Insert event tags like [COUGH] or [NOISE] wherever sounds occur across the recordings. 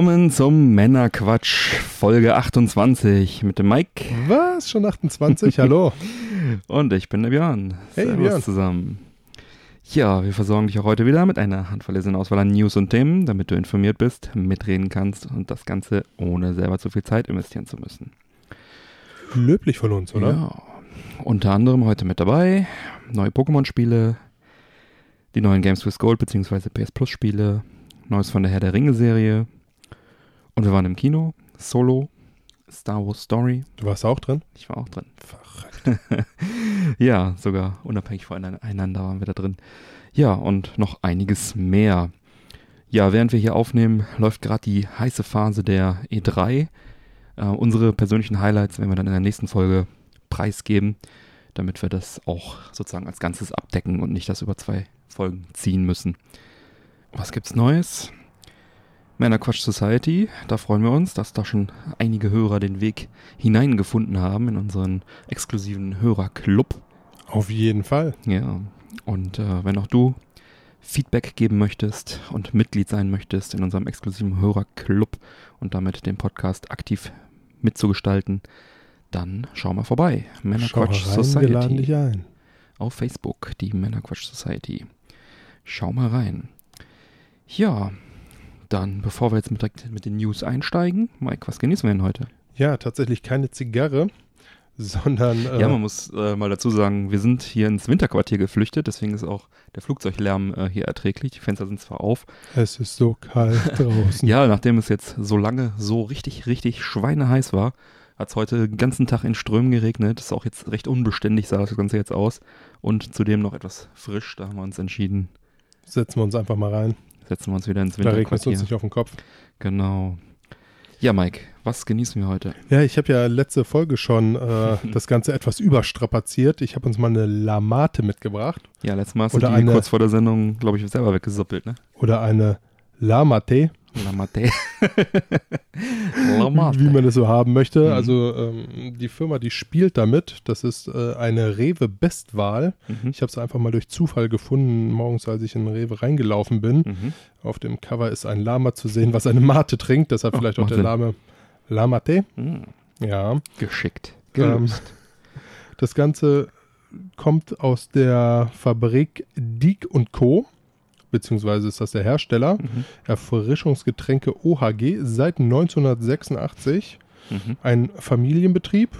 Willkommen zum Männerquatsch, Folge 28 mit dem Mike. Was? Schon 28? Hallo. [LAUGHS] Und ich bin der Björn. Hey, Servus Björn. zusammen. Ja, wir versorgen dich auch heute wieder mit einer handverlesenen Auswahl an News und Themen, damit du informiert bist, mitreden kannst und das Ganze ohne selber zu viel Zeit investieren zu müssen. Löblich von uns, oder? Ja. Unter anderem heute mit dabei neue Pokémon-Spiele, die neuen Games with Gold bzw. PS Plus Spiele, Neues von der Herr der Ringe-Serie und wir waren im Kino, Solo, Star Wars Story. Du warst auch drin? Ich war auch drin. Verrückt. [LAUGHS] Ja, sogar unabhängig voneinander waren wir da drin. Ja, und noch einiges mehr. Ja, während wir hier aufnehmen, läuft gerade die heiße Phase der E3. Äh, unsere persönlichen Highlights werden wir dann in der nächsten Folge preisgeben, damit wir das auch sozusagen als Ganzes abdecken und nicht das über zwei Folgen ziehen müssen. Was gibt's Neues? Männerquatsch Society, da freuen wir uns, dass da schon einige Hörer den Weg hineingefunden haben in unseren exklusiven Hörerclub. Auf jeden Fall. Ja, und äh, wenn auch du Feedback geben möchtest und Mitglied sein möchtest in unserem exklusiven Hörerclub und damit den Podcast aktiv mitzugestalten, dann schau mal vorbei. Schau Männerquatsch rein, wir laden dich Society ein. auf Facebook, die Männerquatsch Society. Schau mal rein. Ja, dann bevor wir jetzt mit, direkt mit den News einsteigen, Mike, was genießen wir denn heute? Ja, tatsächlich keine Zigarre, sondern äh, Ja, man muss äh, mal dazu sagen, wir sind hier ins Winterquartier geflüchtet, deswegen ist auch der Flugzeuglärm äh, hier erträglich. Die Fenster sind zwar auf. es ist so kalt [LAUGHS] draußen. Ja, nachdem es jetzt so lange so richtig, richtig schweineheiß war, hat es heute den ganzen Tag in Strömen geregnet. Ist auch jetzt recht unbeständig, sah das Ganze jetzt aus. Und zudem noch etwas frisch. Da haben wir uns entschieden, Setzen wir uns einfach mal rein. Setzen wir uns wieder ins Da regnet es Winterquartier. uns nicht auf den Kopf. Genau. Ja, Mike, was genießen wir heute? Ja, ich habe ja letzte Folge schon äh, [LAUGHS] das Ganze etwas überstrapaziert. Ich habe uns mal eine Lamate mitgebracht. Ja, letztes Mal hast du Oder die eine- kurz vor der Sendung, glaube ich, selber weggesuppelt, ne? Oder eine Lamate, Lamate. Lamate. [LAUGHS] wie man es so haben möchte. Mhm. Also ähm, die Firma, die spielt damit. Das ist äh, eine Rewe Bestwahl. Mhm. Ich habe es einfach mal durch Zufall gefunden, morgens, als ich in Rewe reingelaufen bin. Mhm. Auf dem Cover ist ein Lama zu sehen, was eine Mate trinkt. Deshalb Oh, vielleicht auch der Sinn. Lame Lamate. Mhm. Ja. Geschickt. Ähm, das Ganze kommt aus der Fabrik Diek und Co. Beziehungsweise ist das der Hersteller. Mhm. Erfrischungsgetränke OHG seit 1986. Mhm. Ein Familienbetrieb.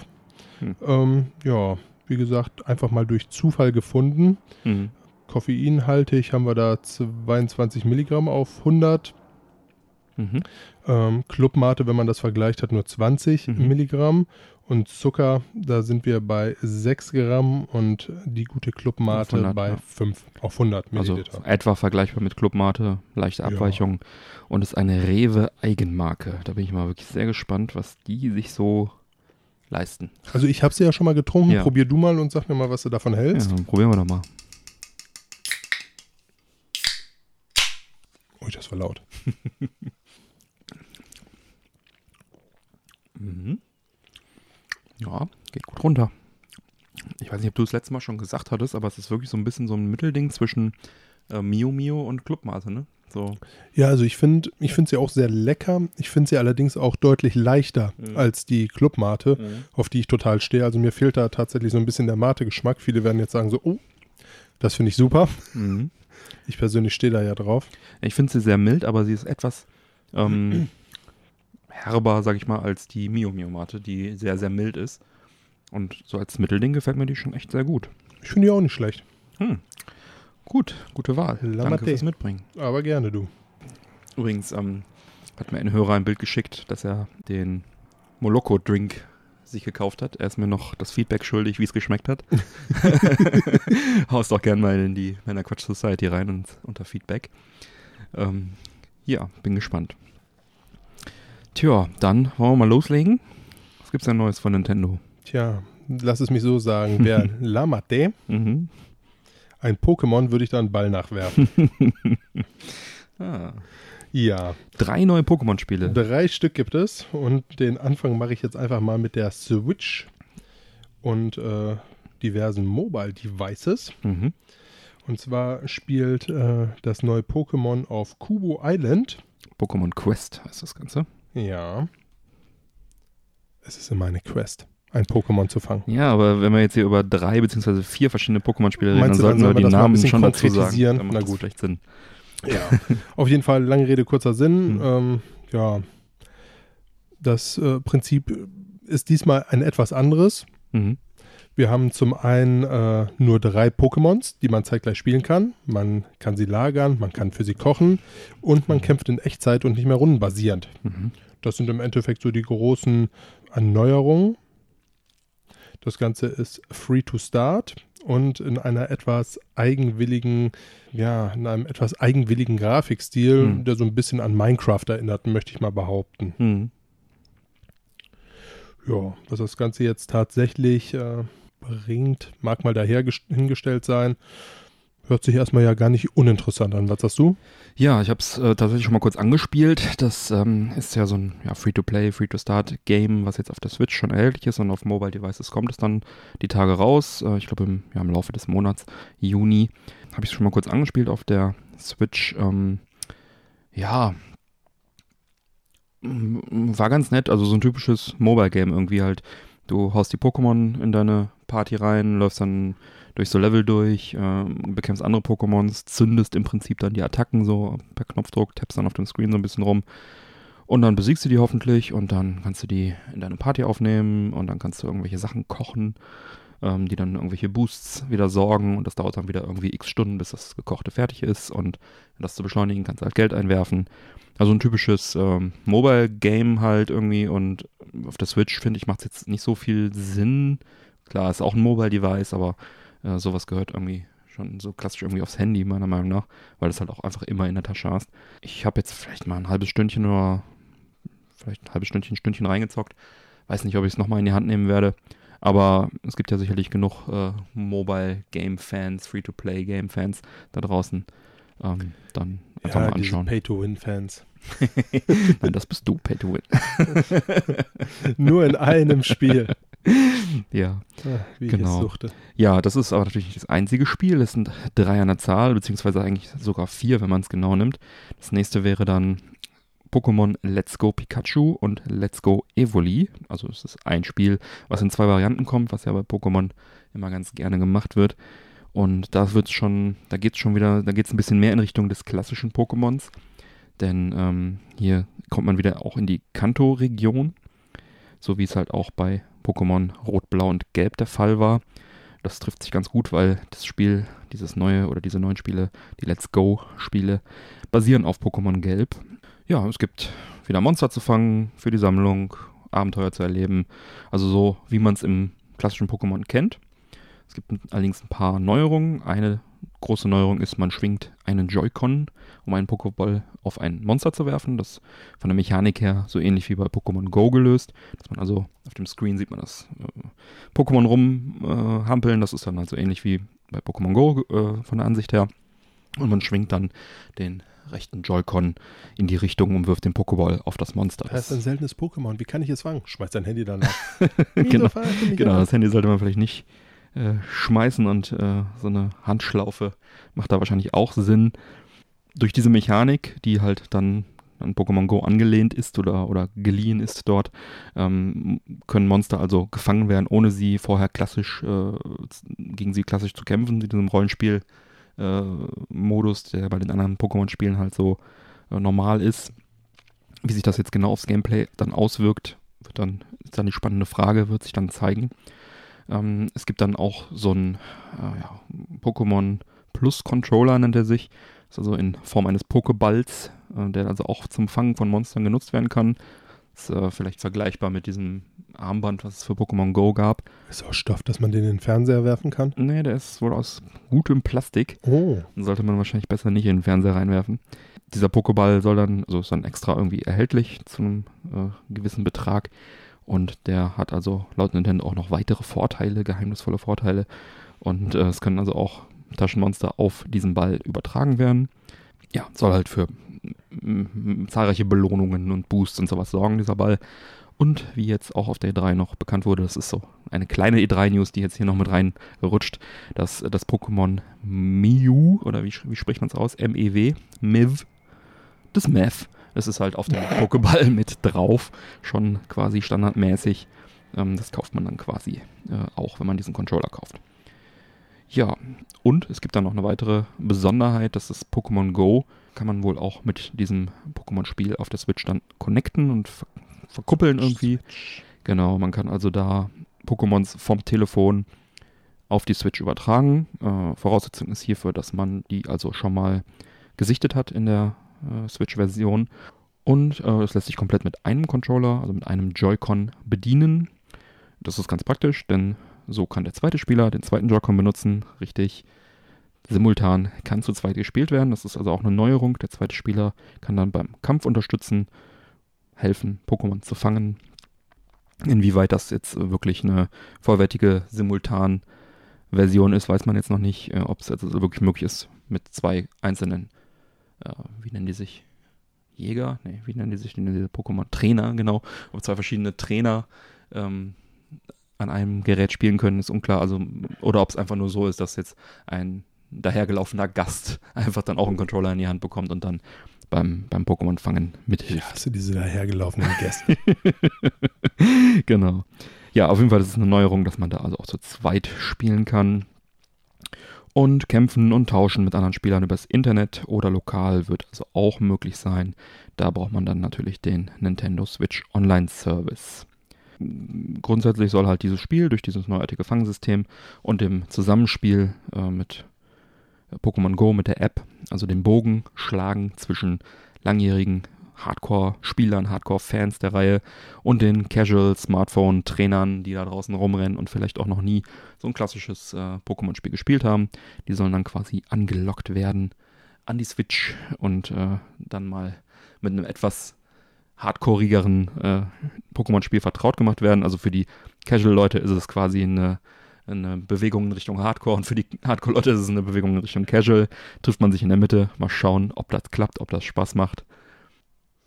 Hm. Ähm, ja, wie gesagt, einfach mal durch Zufall gefunden. Mhm. Koffeinhaltig haben wir da 22 Milligramm auf 100. Mhm. Ähm, Clubmate, wenn man das vergleicht, hat nur 20 Mhm. Milligramm. Und Zucker, da sind wir bei 6 Gramm und die gute Clubmate Auf 100, bei ja. 5 auf 100 Also Milliliter. etwa vergleichbar mit Clubmate, leichte Ja. Abweichung und ist eine Rewe Eigenmarke. Da bin ich mal wirklich sehr gespannt, was die sich so leisten. Also ich habe sie ja schon mal getrunken. Ja. Probier du mal und sag mir mal, was du davon Ja, hältst. dann probieren wir doch mal. Ui, das war laut. [LAUGHS] Mhm. Ja, geht gut runter. Ich weiß nicht, ob du es letztes Mal schon gesagt hattest, aber es ist wirklich so ein bisschen so ein Mittelding zwischen äh, Mio Mio und Clubmate, ne? So. Ja, also ich finde ich find sie auch sehr lecker. Ich finde sie allerdings auch deutlich leichter Mhm. als die Clubmate, auf die ich total stehe. Also mir fehlt da tatsächlich so ein bisschen der Mate-Geschmack. Viele werden jetzt sagen so, oh, das finde ich super. Mhm. Ich persönlich stehe da ja drauf. Ich finde sie sehr mild, aber sie ist etwas ähm, herber, sag ich mal, als die Mio Mio Mate, die sehr, sehr mild ist. Und so als Mittelding gefällt mir die schon echt sehr gut. Ich finde die auch nicht schlecht. Hm. Gut, gute Wahl. La Danke fürs Mitbringen. Aber gerne du. Übrigens ähm, hat mir ein Hörer ein Bild geschickt, dass er den Moloko-Drink sich gekauft hat. Er ist mir noch das Feedback schuldig, wie es geschmeckt hat. [LAUGHS] [LAUGHS] Haust doch gerne mal in die Männerquatsch Society rein und unter Feedback. Ähm, ja, bin gespannt. Tja, dann wollen wir mal loslegen. Was gibt's denn Neues von Nintendo? Tja, lass es mich so sagen, wäre [LAUGHS] Lamate. Mhm. Ein Pokémon würde ich da einen Ball nachwerfen. [LAUGHS] Ah. ja, Drei neue Pokémon-Spiele. drei Stück gibt es und den Anfang mache ich jetzt einfach mal mit der Switch und äh, diversen Mobile Devices. Mhm. Und zwar spielt äh, das neue Pokémon auf Kubo Island. Pokémon Quest heißt das Ganze. Ja. Es ist immer eine Quest, ein Pokémon zu fangen. Ja, aber wenn wir jetzt hier über drei beziehungsweise vier verschiedene Pokémon-Spiele reden, dann sollten wir die Namen schon dazu sagen. Dann macht Na das gut. vielleicht Sinn. Ja, [LAUGHS] auf jeden Fall lange Rede, kurzer Sinn. Hm. Ähm, ja, das äh, Prinzip ist diesmal ein etwas anderes. Mhm. Wir haben zum einen äh, nur drei Pokémons, die man zeitgleich spielen kann. Man kann sie lagern, man kann für sie kochen und man kämpft in Echtzeit und nicht mehr rundenbasierend. Mhm. Das sind im Endeffekt so die großen Erneuerungen. Das Ganze ist free to start und in einer etwas eigenwilligen, ja, in einem etwas eigenwilligen Grafikstil, Hm. der so ein bisschen an Minecraft erinnert, möchte ich mal behaupten. Mhm. Ja, was das Ganze jetzt tatsächlich äh, bringt, mag mal dahergestellt sein. Hört sich erstmal ja gar nicht uninteressant an. Was sagst du? Ja, ich habe es äh, tatsächlich schon mal kurz angespielt. Das ähm, ist ja so ein ja, Free-to-Play, Free-to-Start-Game, was jetzt auf der Switch schon erhältlich ist und auf Mobile Devices kommt es dann die Tage raus. Äh, ich glaube im, ja, im Laufe des Monats, Juni, habe ich es schon mal kurz angespielt auf der Switch. Ähm, ja, mm, war ganz nett. Also so ein typisches Mobile-Game irgendwie halt. Du haust die Pokémon in deine Party rein, läufst dann durch so Level durch, ähm, bekämpfst andere Pokémons, zündest im Prinzip dann die Attacken so per Knopfdruck, tappst dann auf dem Screen so ein bisschen rum und dann besiegst du die hoffentlich und dann kannst du die in deine Party aufnehmen und dann kannst du irgendwelche Sachen kochen, ähm, die dann irgendwelche Boosts wieder sorgen und das dauert dann wieder irgendwie x Stunden, bis das Gekochte fertig ist und das zu beschleunigen, kannst du halt Geld einwerfen. Also ein typisches ähm, Mobile-Game halt irgendwie und auf der Switch, finde ich, macht es jetzt nicht so viel Sinn. Klar, ist auch ein Mobile-Device, aber äh, sowas gehört irgendwie schon so klassisch irgendwie aufs Handy, meiner Meinung nach, weil du es halt auch einfach immer in der Tasche hast. Ich habe jetzt vielleicht mal ein halbes Stündchen oder vielleicht ein halbes Stündchen, Stündchen reingezockt. Weiß nicht, ob ich es nochmal in die Hand nehmen werde. Aber es gibt ja sicherlich genug äh, Mobile-Game-Fans, Free-to-Play-Game-Fans da draußen. Ähm, dann einfach mal diese anschauen. Pay-to-Win-Fans. [LAUGHS] Nein, das bist du, Pay to Win. [LAUGHS] Nur in einem Spiel. [LAUGHS] Ja. Ah, wie Genau. ich es suchte. Ja, das ist aber natürlich nicht das einzige Spiel. Es sind drei an der Zahl, beziehungsweise eigentlich sogar vier, wenn man es genau nimmt. Das nächste wäre dann Pokémon Let's Go Pikachu und Let's Go Evoli. Also es ist ein Spiel, was in zwei Varianten kommt, was ja bei Pokémon immer ganz gerne gemacht wird. Und da wird's schon, da geht's schon wieder, da geht's ein bisschen mehr in Richtung des klassischen Pokémons. Denn ähm, hier kommt man wieder auch in die Kanto-Region, so wie es halt auch bei Pokémon Rot, Blau und Gelb der Fall war. Das trifft sich ganz gut, weil das Spiel, dieses neue oder diese neuen Spiele, die Let's Go-Spiele, basieren auf Pokémon Gelb. Ja, es gibt wieder Monster zu fangen für die Sammlung, Abenteuer zu erleben. Also so, wie man es im klassischen Pokémon kennt. Es gibt allerdings ein paar Neuerungen. Eine große Neuerung ist, man schwingt einen Joy-Con, um einen Pokéball auf ein Monster zu werfen. Das ist von der Mechanik her so ähnlich wie bei Pokémon Go gelöst. Dass man also auf dem Screen sieht man das äh, Pokémon rumhampeln. Äh, das ist dann also ähnlich wie bei Pokémon Go äh, von der Ansicht her. Und man schwingt dann den rechten Joy-Con in die Richtung und wirft den Pokéball auf das Monster. Das ist ein seltenes Pokémon. Wie kann ich es fangen? Schmeiß dein Handy danach. [LAUGHS] Genau, genau. Genau, das Handy sollte man vielleicht nicht äh, schmeißen und äh, so eine Handschlaufe macht da wahrscheinlich auch Sinn. Durch diese Mechanik, die halt dann an Pokémon Go angelehnt ist oder, oder geliehen ist dort, ähm, können Monster also gefangen werden, ohne sie vorher klassisch, äh, gegen sie klassisch zu kämpfen, in diesem Rollenspiel. Äh, der bei den anderen Pokémon-Spielen halt so äh, normal ist. Wie sich das jetzt genau aufs Gameplay dann auswirkt, wird dann, ist dann die spannende Frage, wird sich dann zeigen. Ähm, es gibt dann auch so einen äh, ja, Pokémon Plus Controller, nennt er sich. Ist also in Form eines Pokeballs, äh, der also auch zum Fangen von Monstern genutzt werden kann. Ist äh, vielleicht vergleichbar mit diesem Armband, was es für Pokémon Go gab. Ist auch Stoff, dass man den in den Fernseher werfen kann? Nee, der ist wohl aus gutem Plastik. Oh. Den sollte man wahrscheinlich besser nicht in den Fernseher reinwerfen. Dieser Pokéball soll dann, also ist dann extra irgendwie erhältlich zu einem äh, gewissen Betrag. Und der hat also laut Nintendo auch noch weitere Vorteile, geheimnisvolle Vorteile. Und äh, es können also auch Taschenmonster auf diesen Ball übertragen werden. Ja, soll halt für zahlreiche Belohnungen und Boosts und sowas sorgen, dieser Ball. Und wie jetzt auch auf der E3 noch bekannt wurde, das ist so eine kleine E3-News, die jetzt hier noch mit reinrutscht, dass das Pokémon Mew, oder wie, wie spricht man es aus? M-E-W, Miv, das Mev, das ist halt auf dem [LAUGHS] Pokéball mit drauf, schon quasi standardmäßig. Ähm, das kauft man dann quasi äh, auch, wenn man diesen Controller kauft. Ja, und es gibt dann noch eine weitere Besonderheit, das ist Pokémon Go. Kann man wohl auch mit diesem Pokémon-Spiel auf der Switch dann connecten und ver verkuppeln irgendwie. Genau, man kann also da Pokémons vom Telefon auf die Switch übertragen. Äh, Voraussetzung ist hierfür, dass man die also schon mal gesichtet hat in der äh, Switch-Version. Und äh, es lässt sich komplett mit einem Controller, also mit einem Joy-Con bedienen. Das ist ganz praktisch, denn so kann der zweite Spieler den zweiten Joy-Con benutzen, richtig simultan kann zu zweit gespielt werden. Das ist also auch eine Neuerung. Der zweite Spieler kann dann beim Kampf unterstützen, helfen, Pokémon zu fangen. Inwieweit das jetzt wirklich eine vollwertige Simultan-Version ist, weiß man jetzt noch nicht. Äh, ob es also wirklich möglich ist, mit zwei einzelnen, äh, wie nennen die sich? Jäger? Nee, wie nennen die sich? Die nennen diese Pokémon Trainer, genau. Ob zwei verschiedene Trainer ähm, an einem Gerät spielen können, ist unklar. Also, oder ob es einfach nur so ist, dass jetzt ein dahergelaufener Gast [LAUGHS] einfach dann auch einen Controller in die Hand bekommt und dann beim, beim Pokémon-Fangen mithilft. Ja, hast du diese dahergelaufenen Gäste? [LAUGHS] genau. Ja, auf jeden Fall ist es eine Neuerung, dass man da also auch zu zweit spielen kann. Und kämpfen und tauschen mit anderen Spielern übers Internet oder lokal wird also auch möglich sein. Da braucht man dann natürlich den Nintendo Switch Online Service. Grundsätzlich soll halt dieses Spiel durch dieses neuartige Fangsystem und dem Zusammenspiel äh, mit Pokémon Go mit der App, also den Bogen schlagen zwischen langjährigen Hardcore-Spielern, Hardcore-Fans der Reihe und den Casual-Smartphone-Trainern, die da draußen rumrennen und vielleicht auch noch nie so ein klassisches äh, Pokémon-Spiel gespielt haben. Die sollen dann quasi angelockt werden an die Switch und äh, dann mal mit einem etwas hardcoreigeren äh, Pokémon-Spiel vertraut gemacht werden. Also für die Casual-Leute ist es quasi eine eine Bewegung in Richtung Hardcore und für die Hardcore-Leute ist es eine Bewegung in Richtung Casual. Trifft man sich in der Mitte, mal schauen, ob das klappt, ob das Spaß macht.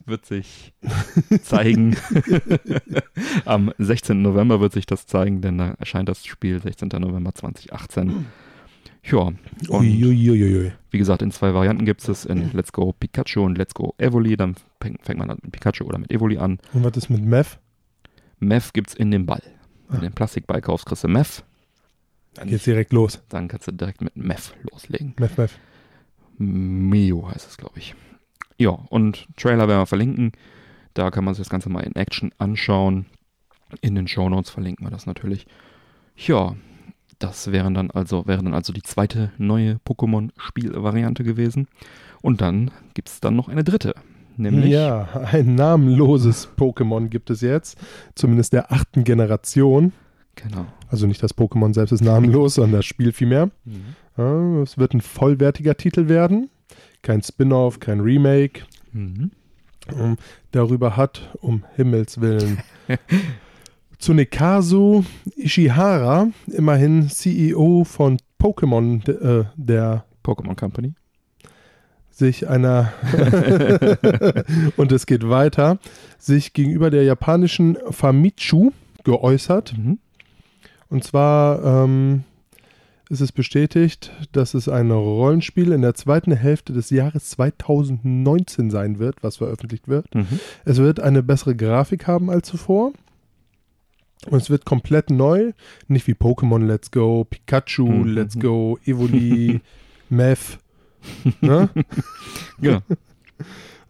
Wird sich [LAUGHS] zeigen. Am 16. November wird sich das zeigen, denn da erscheint das Spiel 16. November 2018. Ja, und Uiuiuiui. wie gesagt, in zwei Varianten gibt es in Let's Go Pikachu und Let's Go Evoli. Dann fängt, man mit Pikachu oder mit Evoli an. Und was ist mit Meth? Meth gibt es in dem Ball. Wenn du den Plastikball kaufst, kriegst du Meth. Dann geht's direkt los. Dann kannst du direkt mit Meth loslegen. Meth, Meth. Mio heißt es, glaube ich. Ja, und Trailer werden wir verlinken. Da kann man sich das Ganze mal in Action anschauen. In den Show Notes verlinken wir das natürlich. Ja, das wären dann also, wäre dann also die zweite neue Pokémon-Spielvariante gewesen. Und dann gibt es dann noch eine dritte. Nämlich ja, ein namenloses Pokémon gibt es jetzt. Zumindest der achten Generation. Genau. Also nicht das Pokémon selbst ist namenlos, sondern das Spiel vielmehr. Mhm. Ja, es wird ein vollwertiger Titel werden. Kein Spin-off, kein Remake. Mhm. Um, darüber hat, um Himmels Willen, [LAUGHS] Tsunekazu Ishihara, immerhin CEO von Pokémon, äh, der Pokémon Company, sich einer [LAUGHS] [LAUGHS] und es geht weiter, sich gegenüber der japanischen Famitsu geäußert. Mhm. Und zwar ähm, ist es bestätigt, dass es ein Rollenspiel in der zweiten Hälfte des Jahres 2019 sein wird, was veröffentlicht wird. Mhm. Es wird eine bessere Grafik haben als zuvor. Und es wird komplett neu. Nicht wie Pokémon Let's Go, Pikachu mhm. Let's Go, Evoli, [LAUGHS] Meth. Ne? ja. [LAUGHS]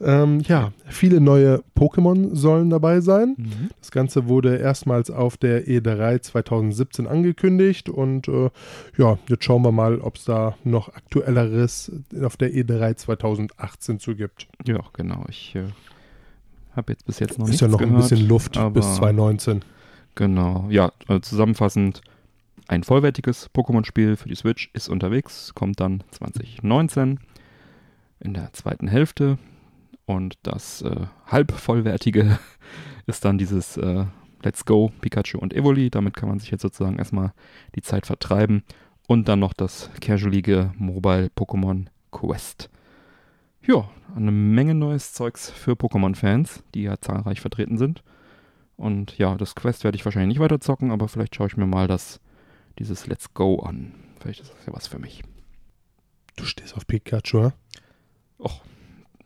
Ähm, ja, viele neue Pokémon sollen dabei sein. Mhm. Das Ganze wurde erstmals auf der E3 2017 angekündigt und äh, ja, jetzt schauen wir mal, ob es da noch aktuelleres auf der E3 2018 zu gibt. Ja, genau. Ich äh, habe jetzt bis jetzt noch Ist ja noch gehört, ein bisschen Luft bis 2019. Genau. Ja, also zusammenfassend. Ein vollwertiges Pokémon-Spiel für die Switch ist unterwegs, kommt dann 2019 in der zweiten Hälfte. Und das äh, halb vollwertige [LAUGHS] ist dann dieses äh, Let's Go, Pikachu und Evoli. Damit kann man sich jetzt sozusagen erstmal die Zeit vertreiben. Und dann noch das casualige Mobile Pokémon Quest. Ja, eine Menge neues Zeugs für Pokémon-Fans, die ja zahlreich vertreten sind. Und ja, das Quest werde ich wahrscheinlich nicht weiter zocken, aber vielleicht schaue ich mir mal das, dieses Let's Go an. Vielleicht ist das ja was für mich. Du stehst auf Pikachu, ja? Och.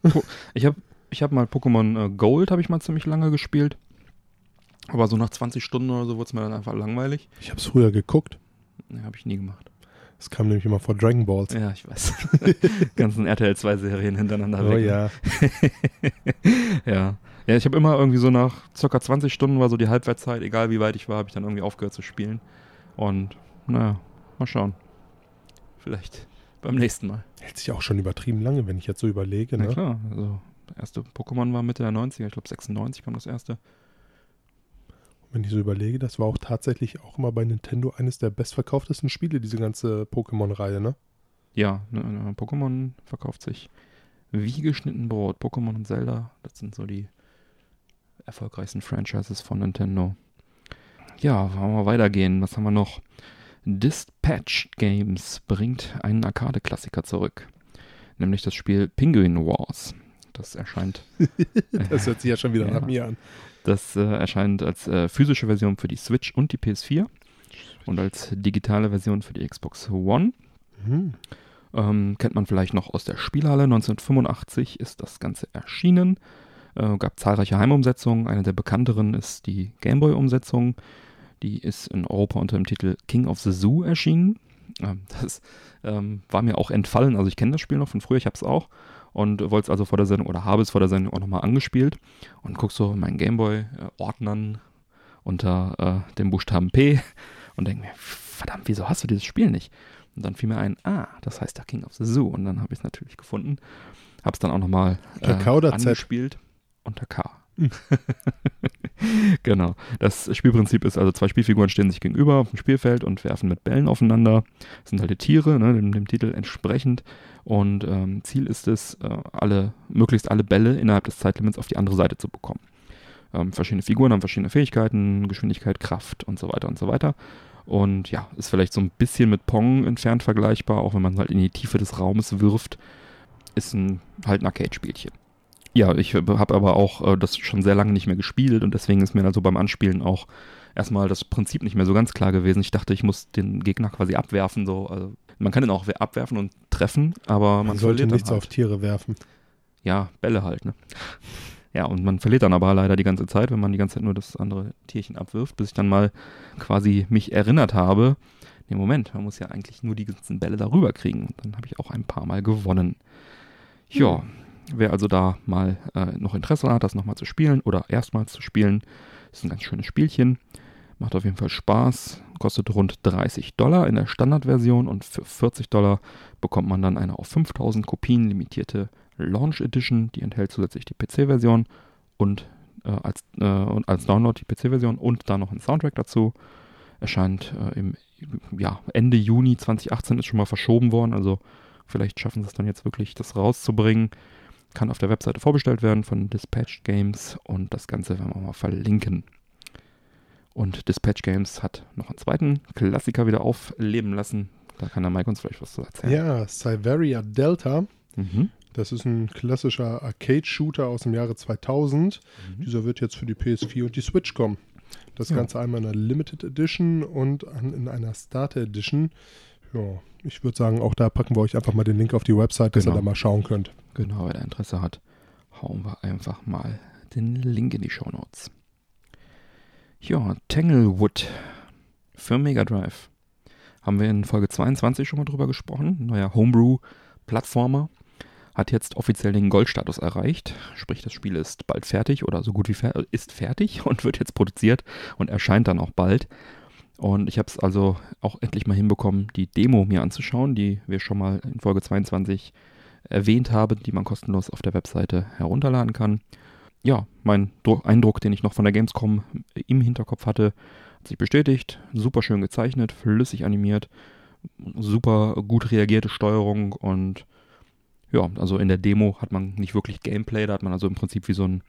[LAUGHS] ich habe ich hab mal Pokémon äh, Gold, habe ich mal ziemlich lange gespielt. Aber so nach 20 Stunden oder so wurde es mir dann einfach langweilig. Ich habe es früher geguckt. Nee, habe ich nie gemacht. Es kam nämlich immer vor Dragon Balls. Ja, ich weiß. [LAUGHS] Ganzen RTL 2 Serien hintereinander Oh weg. ja. [LAUGHS] ja. Ja, ich habe immer irgendwie so nach circa 20 Stunden war so die Halbwertszeit, egal wie weit ich war, habe ich dann irgendwie aufgehört zu spielen. Und naja, mal schauen. Vielleicht beim nächsten Mal. Hält sich auch schon übertrieben lange, wenn ich jetzt so überlege. Na Ne? klar, also das erste Pokémon war Mitte der 90er, ich glaube 96 kam das erste. Wenn ich so überlege, das war auch tatsächlich auch immer bei Nintendo eines der bestverkauftesten Spiele, diese ganze Pokémon-Reihe, ne? Ja, ne, ne, Pokémon verkauft sich wie geschnitten Brot. Pokémon und Zelda, das sind so die erfolgreichsten Franchises von Nintendo. Ja, wollen wir weitergehen. Was haben wir noch? Dispatch Games bringt einen Arcade-Klassiker zurück. Nämlich das Spiel Penguin Wars. Das erscheint, [LAUGHS] Das hört sich ja schon wieder [LAUGHS] Ja. nach mir an. das äh, erscheint als äh, physische Version für die Switch und die PS4 und als digitale Version für die Xbox One. Mhm. Ähm, kennt man vielleicht noch aus der Spielhalle. 1985 ist das Ganze erschienen. Äh, gab zahlreiche Heimumsetzungen. Eine der bekannteren ist die Gameboy-Umsetzung. Die ist in Europa unter dem Titel King of the Zoo erschienen. Ähm, das ähm, war mir auch entfallen. Also ich kenne das Spiel noch von früher, ich habe es auch. Und wollte es also vor der Sendung oder habe es vor der Sendung auch nochmal angespielt. Und guck so in meinen Gameboy-Ordnern unter äh, dem Buchstaben P und denke mir, verdammt, wieso hast du dieses Spiel nicht? Und dann fiel mir ein, ah, das heißt da King of the Zoo. Und dann habe ich es natürlich gefunden. Habe es dann auch nochmal äh, angespielt. Unter K. Hm. [LAUGHS] genau. Das Spielprinzip ist also, zwei Spielfiguren stehen sich gegenüber auf dem Spielfeld und werfen mit Bällen aufeinander. Das sind halt die Tiere, ne, dem, dem Titel entsprechend. Und ähm, Ziel ist es, äh, alle, möglichst alle Bälle innerhalb des Zeitlimits auf die andere Seite zu bekommen. Ähm, verschiedene Figuren haben verschiedene Fähigkeiten, Geschwindigkeit, Kraft und so weiter und so weiter. Und ja, ist vielleicht so ein bisschen mit Pong entfernt vergleichbar, auch wenn man halt in die Tiefe des Raumes wirft. Ist ein, halt ein Arcade-Spielchen. Ja, ich habe aber auch äh, das schon sehr lange nicht mehr gespielt und deswegen ist mir also beim Anspielen auch erstmal das Prinzip nicht mehr so ganz klar gewesen. Ich dachte, ich muss den Gegner quasi abwerfen. So. Also, man kann ihn auch we- abwerfen und treffen, aber man, Man sollte nichts halt. auf Tiere werfen. Ja, Bälle halt, ne? Ja, und man verliert dann aber leider die ganze Zeit, wenn man die ganze Zeit nur das andere Tierchen abwirft, bis ich dann mal quasi mich erinnert habe, nee, Moment, man muss ja eigentlich nur die ganzen Bälle darüber kriegen. Und dann habe ich auch ein paar Mal gewonnen. Ja, wer also da mal äh, noch Interesse hat, das nochmal zu spielen oder erstmals zu spielen, ist ein ganz schönes Spielchen. Macht auf jeden Fall Spaß. Kostet rund 30 Dollar in der Standardversion und für 40 Dollar bekommt man dann eine auf 5000 Kopien limitierte Launch Edition. Die enthält zusätzlich die PC-Version und, äh, als, äh, als Download die PC-Version und dann noch ein Soundtrack dazu. Erscheint äh, im ja, Ende Juni 2018 ist schon mal verschoben worden. Also vielleicht schaffen sie es dann jetzt wirklich, das rauszubringen. Kann auf der Webseite vorbestellt werden von Dispatch Games und das Ganze werden wir mal verlinken. Und Dispatch Games hat noch einen zweiten Klassiker wieder aufleben lassen. Da kann der Mike uns vielleicht was zu erzählen. Ja, Siberia Delta. Mhm. Das ist ein klassischer Arcade-Shooter aus dem Jahre 2000. Mhm. Dieser wird jetzt für die PS4 und die Switch kommen. Das Ja. Ganze einmal in einer Limited Edition und in einer Starter Edition. Ja, ich würde sagen, auch da packen wir euch einfach mal den Link auf die Website, dass Genau. ihr da mal schauen könnt. Genau, wer da Interesse hat, hauen wir einfach mal den Link in die Show Notes. Ja, Tanglewood für Mega Drive. Haben wir in Folge 22 schon mal drüber gesprochen. Neuer Homebrew-Plattformer. Hat jetzt offiziell den Goldstatus erreicht. Sprich, das Spiel ist bald fertig oder so gut wie fer ist fertig [LAUGHS] und wird jetzt produziert und erscheint dann auch bald. Und ich habe es also auch endlich mal hinbekommen, die Demo mir anzuschauen, die wir schon mal in Folge 22 erwähnt habe, die man kostenlos auf der Webseite herunterladen kann. Ja, mein Dru Eindruck, den ich noch von der Gamescom im Hinterkopf hatte, hat sich bestätigt. Super schön gezeichnet, flüssig animiert, super gut reagierte Steuerung und ja, also in der Demo hat man nicht wirklich Gameplay, da hat man also im Prinzip wie so ein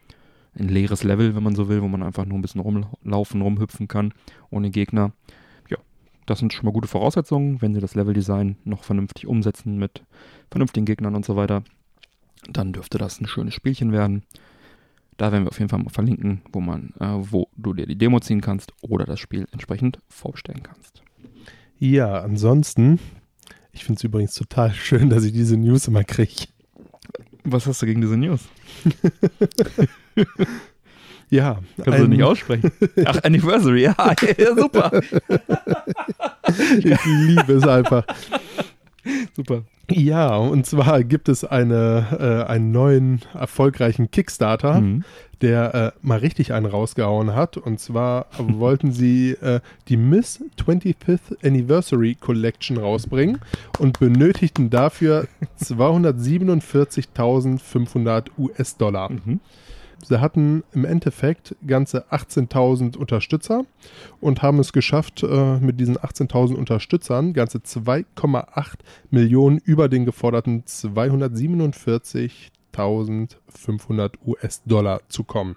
ein leeres Level, wenn man so will, wo man einfach nur ein bisschen rumlaufen, rumhüpfen kann ohne Gegner. Das sind schon mal gute Voraussetzungen, wenn sie das Leveldesign noch vernünftig umsetzen mit vernünftigen Gegnern und so weiter. Dann dürfte das ein schönes Spielchen werden. Da werden wir auf jeden Fall mal verlinken, wo man, äh, wo du dir die Demo ziehen kannst oder das Spiel entsprechend vorbestellen kannst. Ja, ansonsten, ich finde es übrigens total [LAUGHS] schön, dass ich diese News immer kriege. Was hast du gegen diese News? [LAUGHS] ja. Kannst du nicht aussprechen. Ach, Anniversary, [LAUGHS] ja, ja super. ich liebe es einfach. Super. Ja, und zwar gibt es eine, äh, einen neuen erfolgreichen Kickstarter, mhm. der äh, mal richtig einen rausgehauen hat. Und zwar wollten sie äh, die Miss 25th Anniversary Collection rausbringen und benötigten dafür [LAUGHS] 247.500 US-Dollar. Mhm. Sie hatten im Endeffekt ganze 18.000 Unterstützer und haben es geschafft, äh, mit diesen 18.000 Unterstützern ganze 2,8 Millionen über den geforderten 247.500 US-Dollar zu kommen.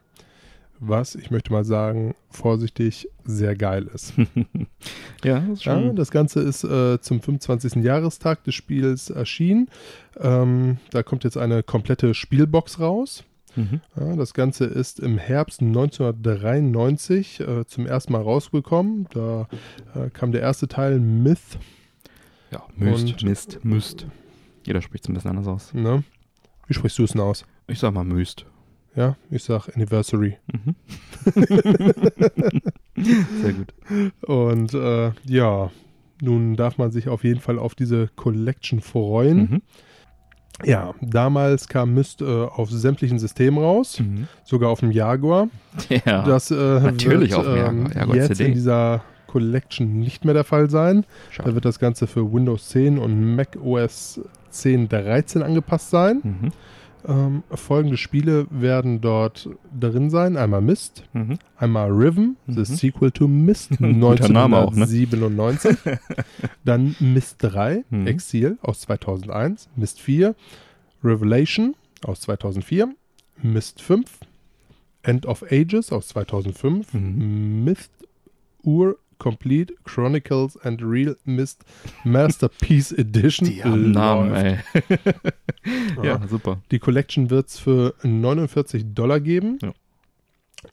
Was, ich möchte mal sagen, vorsichtig sehr geil ist. [LAUGHS] ja, das ist schon. Ja, das Ganze ist äh, zum 25. Jahrestag des Spiels erschienen. Ähm, da kommt jetzt eine komplette Spielbox raus. Mhm. Ja, das Ganze ist im Herbst 1993 äh, zum ersten Mal rausgekommen. Da äh, kam der erste Teil Myth. Ja, Myst, Mist, Myst. Jeder spricht es ein bisschen anders aus. Ne? Wie sprichst du es denn aus? Ich sag mal Myst. Ja, ich sag Anniversary. Mhm. [LAUGHS] Sehr gut. Und äh, ja, nun darf man sich auf jeden Fall auf diese Collection freuen. Mhm. Ja, damals kam Myst äh, auf sämtlichen Systemen raus, mhm. sogar auf dem Jaguar. [LAUGHS] Ja, das äh, natürlich wird, auf dem Jaguar, ähm, Jaguar jetzt CD. in dieser Collection nicht mehr der Fall sein. Schade. Da wird das Ganze für Windows 10 und Mac OS 10 13 angepasst sein. Mhm. Ähm, folgende Spiele werden dort drin sein. Einmal Myst, Mhm. einmal Riven, Mhm. the sequel to [LAUGHS] Guter Name auch, ne? 1997. [LAUGHS] Dann Myst 3, Mhm. Exil aus 2001. Myst 4, Revelation aus 2004. Myst 5, End of Ages aus 2005. Mhm. Myst Ur Complete Chronicles and Real Myst Masterpiece Edition. [LAUGHS] Die haben Namen, ey. [LAUGHS] ja, super. Die Collection wird es für 49 Dollar geben. Ja.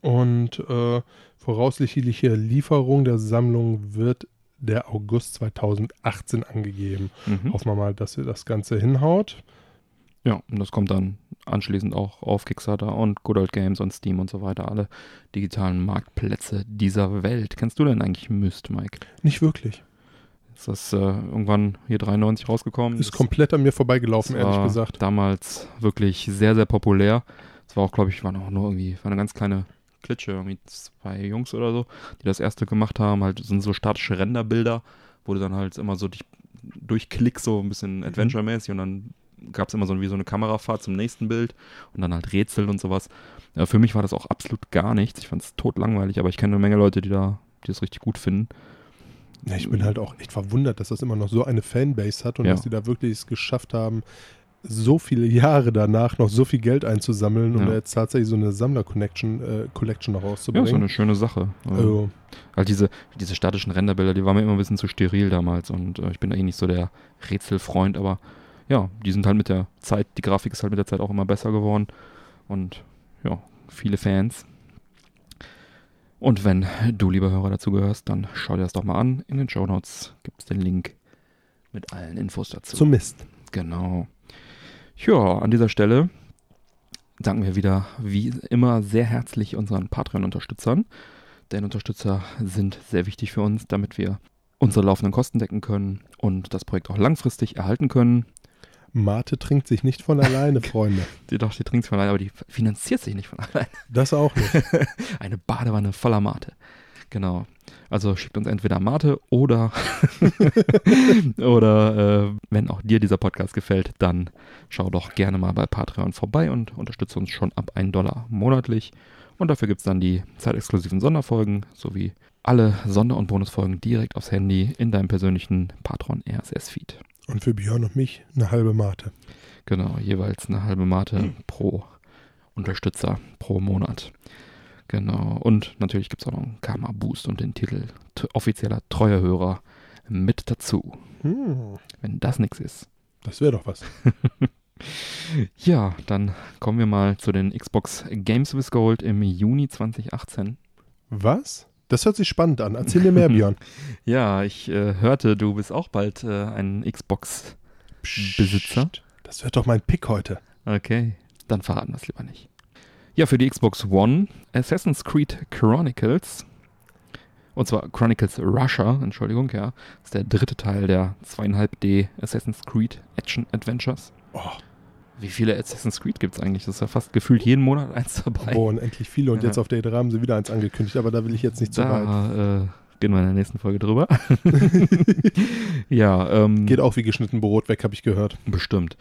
Und äh, voraussichtliche Lieferung der Sammlung wird der August 2018 angegeben. Mhm. Hoffen wir mal, dass ihr das Ganze hinhaut. Ja, und das kommt dann anschließend auch auf Kickstarter und Good Old Games und Steam und so weiter, alle digitalen Marktplätze dieser Welt. Kennst du denn eigentlich Myst, Mike? Nicht wirklich. Ist das äh, irgendwann hier 93 rausgekommen? Ist Das- komplett an mir vorbeigelaufen, ehrlich gesagt. Damals wirklich sehr, sehr populär. Es war auch, glaube ich, waren auch nur irgendwie, war eine ganz kleine Klitsche, irgendwie zwei Jungs oder so, die das erste gemacht haben. Halt sind so statische Renderbilder, wo du dann halt immer so dich durch Klick so ein bisschen Adventure-mäßig und dann gab es immer so wie so eine Kamerafahrt zum nächsten Bild und dann halt Rätsel und sowas. Ja, für mich war das auch absolut gar nichts. Ich fand es tot langweilig, aber ich kenne eine Menge Leute, die da, die das richtig gut finden. Ja, ich bin halt auch echt verwundert, dass das immer noch so eine Fanbase hat und Ja. dass die da wirklich es geschafft haben, so viele Jahre danach noch so viel Geld einzusammeln und Ja. jetzt tatsächlich so eine Sammler-Collection äh, Collection noch Ja, rauszubringen. so eine schöne Sache. Also, also, Halt diese, diese statischen Renderbilder, die waren mir immer ein bisschen zu steril damals und äh, ich bin da eh nicht so der Rätselfreund, aber ja, die sind halt mit der Zeit, die Grafik ist halt mit der Zeit auch immer besser geworden und ja, viele Fans. Und wenn du, lieber Hörer, dazu gehörst, dann schau dir das doch mal an. In den Show Notes gibt es den Link mit allen Infos dazu. zum Mist. Genau. Ja, an dieser Stelle danken wir wieder wie immer sehr herzlich unseren Patreon-Unterstützern. Denn Unterstützer sind sehr wichtig für uns, damit wir unsere laufenden Kosten decken können und das Projekt auch langfristig erhalten können. Mate trinkt sich nicht von alleine, [LAUGHS] Freunde. Die doch, die trinkt von alleine, aber die finanziert sich nicht von alleine. Das auch nicht. [LAUGHS] Eine Badewanne voller Mate. Genau. Also schickt uns entweder Mate oder [LAUGHS] oder äh, wenn auch dir dieser Podcast gefällt, dann schau doch gerne mal bei Patreon vorbei und unterstütze uns schon ab 1 Dollar monatlich. Und dafür gibt es dann die zeitexklusiven Sonderfolgen sowie alle Sonder- und Bonusfolgen direkt aufs Handy in deinem persönlichen Patron RSS-Feed. Und für Björn und mich eine halbe Mate. Genau, jeweils eine halbe Mate pro Unterstützer pro Monat. Genau. Und natürlich gibt es auch noch einen Karma Boost und den Titel offizieller Treuehörer mit dazu. Hm, Wenn das nichts ist. das wäre doch was. [LAUGHS] Ja, dann kommen wir mal zu den Xbox Games with Gold im Juni 2018. Was? Das hört sich spannend an. Erzähl mir mehr, [LAUGHS] Björn. Ja, ich äh, hörte, du bist auch bald äh, ein Xbox. Besitzer? Psst, Das wird doch mein Pick heute. Okay, dann verraten wir es lieber nicht. Ja, für die Xbox One Assassin's Creed Chronicles. Und zwar Chronicles Russia, Entschuldigung, ja. Das ist der dritte Teil der 2,5D Assassin's Creed Action Adventures. Oh, Wie viele Assassin's Creed gibt es eigentlich? Das ist ja fast gefühlt jeden Monat eins dabei. oh unendlich viele. Und Ja. jetzt auf der E3 haben sie wieder eins angekündigt, aber da will ich jetzt nicht zu weit. da äh, gehen wir in der nächsten Folge drüber. [LAUGHS] ja, ähm, Geht auch wie geschnitten Brot weg, habe ich gehört. bestimmt.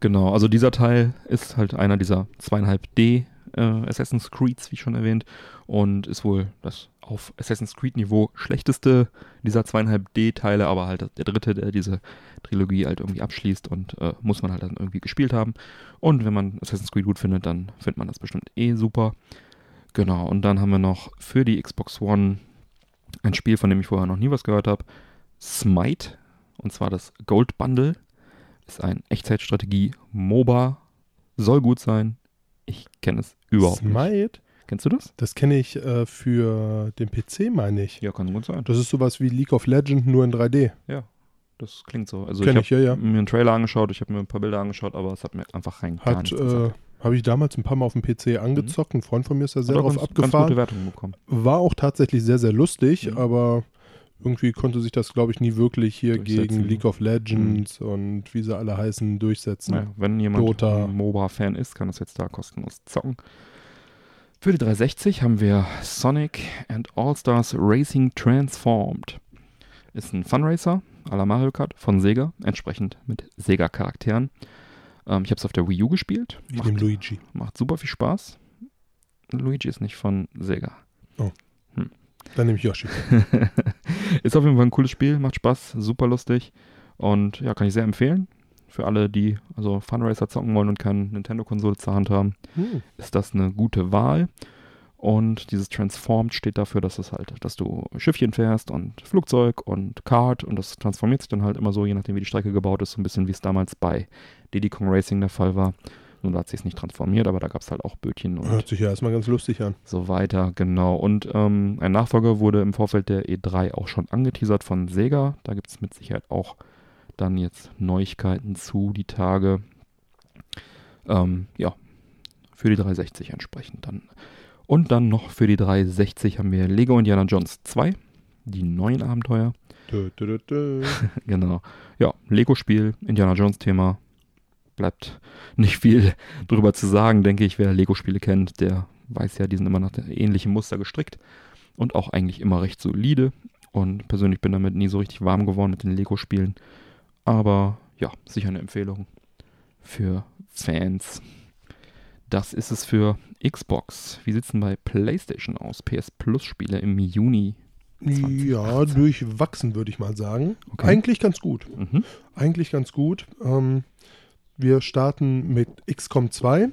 Genau, also dieser Teil ist halt einer dieser 2,5D äh, Assassin's Creeds, wie schon erwähnt, und ist wohl das auf Assassin's Creed Niveau schlechteste dieser 2,5D-Teile, aber halt der dritte, der diese Trilogie halt irgendwie abschließt und äh, muss man halt dann irgendwie gespielt haben. Und wenn man Assassin's Creed gut findet, dann findet man das bestimmt eh super. Genau, und dann haben wir noch für die Xbox One ein Spiel, von dem ich vorher noch nie was gehört habe, Smite, und zwar das Gold Bundle. Ist ein Echtzeitstrategie-MOBA. Soll gut sein. Ich kenne es überhaupt nicht. Smite? Kennst du das? Das kenne ich äh, für den PC, meine ich. Ja, kann gut sein. Das ist sowas wie League of Legends, nur in 3D. Ja, das klingt so. Also Kenn ich ich, ja, ja. habe mir einen Trailer angeschaut, ich habe mir ein paar Bilder angeschaut, aber es hat mir einfach rein gar Hat, nichts äh, habe ich damals ein paar Mal auf dem PC angezockt. Ein Freund von mir ist da sehr drauf ganz, ganz gute abgefahren. Wertungen bekommen. War auch tatsächlich sehr, sehr lustig, Mhm. aber irgendwie konnte sich das, glaube ich, nie wirklich hier gegen League of Legends und wie sie alle heißen, durchsetzen. Naja, wenn jemand Dota. ein MOBA-Fan ist, kann das jetzt da kostenlos zocken. Für die 360 haben wir Sonic and All-Stars Racing Transformed. Ist ein Funracer à la Mario Kart von Sega, entsprechend mit Sega-Charakteren. Ähm, ich habe es auf der Wii U gespielt. Macht, nehme Luigi. macht super viel Spaß. Luigi ist nicht von Sega. Dann nehme ich Yoshi. [LAUGHS] ist auf jeden Fall ein cooles Spiel, macht Spaß, super lustig und ja, kann ich sehr empfehlen. Für alle, die also Funracer zocken wollen und keine Nintendo-Konsole zur Hand haben, Hm. ist das eine gute Wahl. Und dieses Transformed steht dafür, dass es halt, dass du Schiffchen fährst und Flugzeug und Kart und das transformiert sich dann halt immer so, je nachdem wie die Strecke gebaut ist, so ein bisschen wie es damals bei Diddy Kong Racing der Fall war. Nun da hat sich nicht transformiert, aber da gab es halt auch Bötchen und Hört sich ja erstmal ganz lustig an. so weiter, genau. Und ähm, ein Nachfolger wurde im Vorfeld der E3 auch schon angeteasert von Sega. Da gibt es mit Sicherheit auch dann jetzt Neuigkeiten zu, die Tage. Ähm, ja, für die 360 entsprechend dann. Und dann noch für die 360 haben wir Lego Indiana Jones 2, die neuen Abenteuer. Dö, dö, dö. [LAUGHS] Genau. Ja, Lego-Spiel, Indiana Jones-Thema. Bleibt nicht viel [LAUGHS] drüber zu sagen, denke ich. Wer Lego-Spiele kennt, der weiß ja, die sind immer nach der ähnlichen Muster gestrickt und auch eigentlich immer recht solide. Und persönlich bin damit nie so richtig warm geworden mit den Lego-Spielen. Aber ja, sicher eine Empfehlung für Fans. Das ist es für Xbox. Wie sieht es denn bei PlayStation aus? PS Plus Spiele im Juni. Ja, durchwachsen würde ich mal sagen. Okay. Eigentlich ganz gut. Mhm. Eigentlich ganz gut. Ähm, wir starten mit XCOM 2.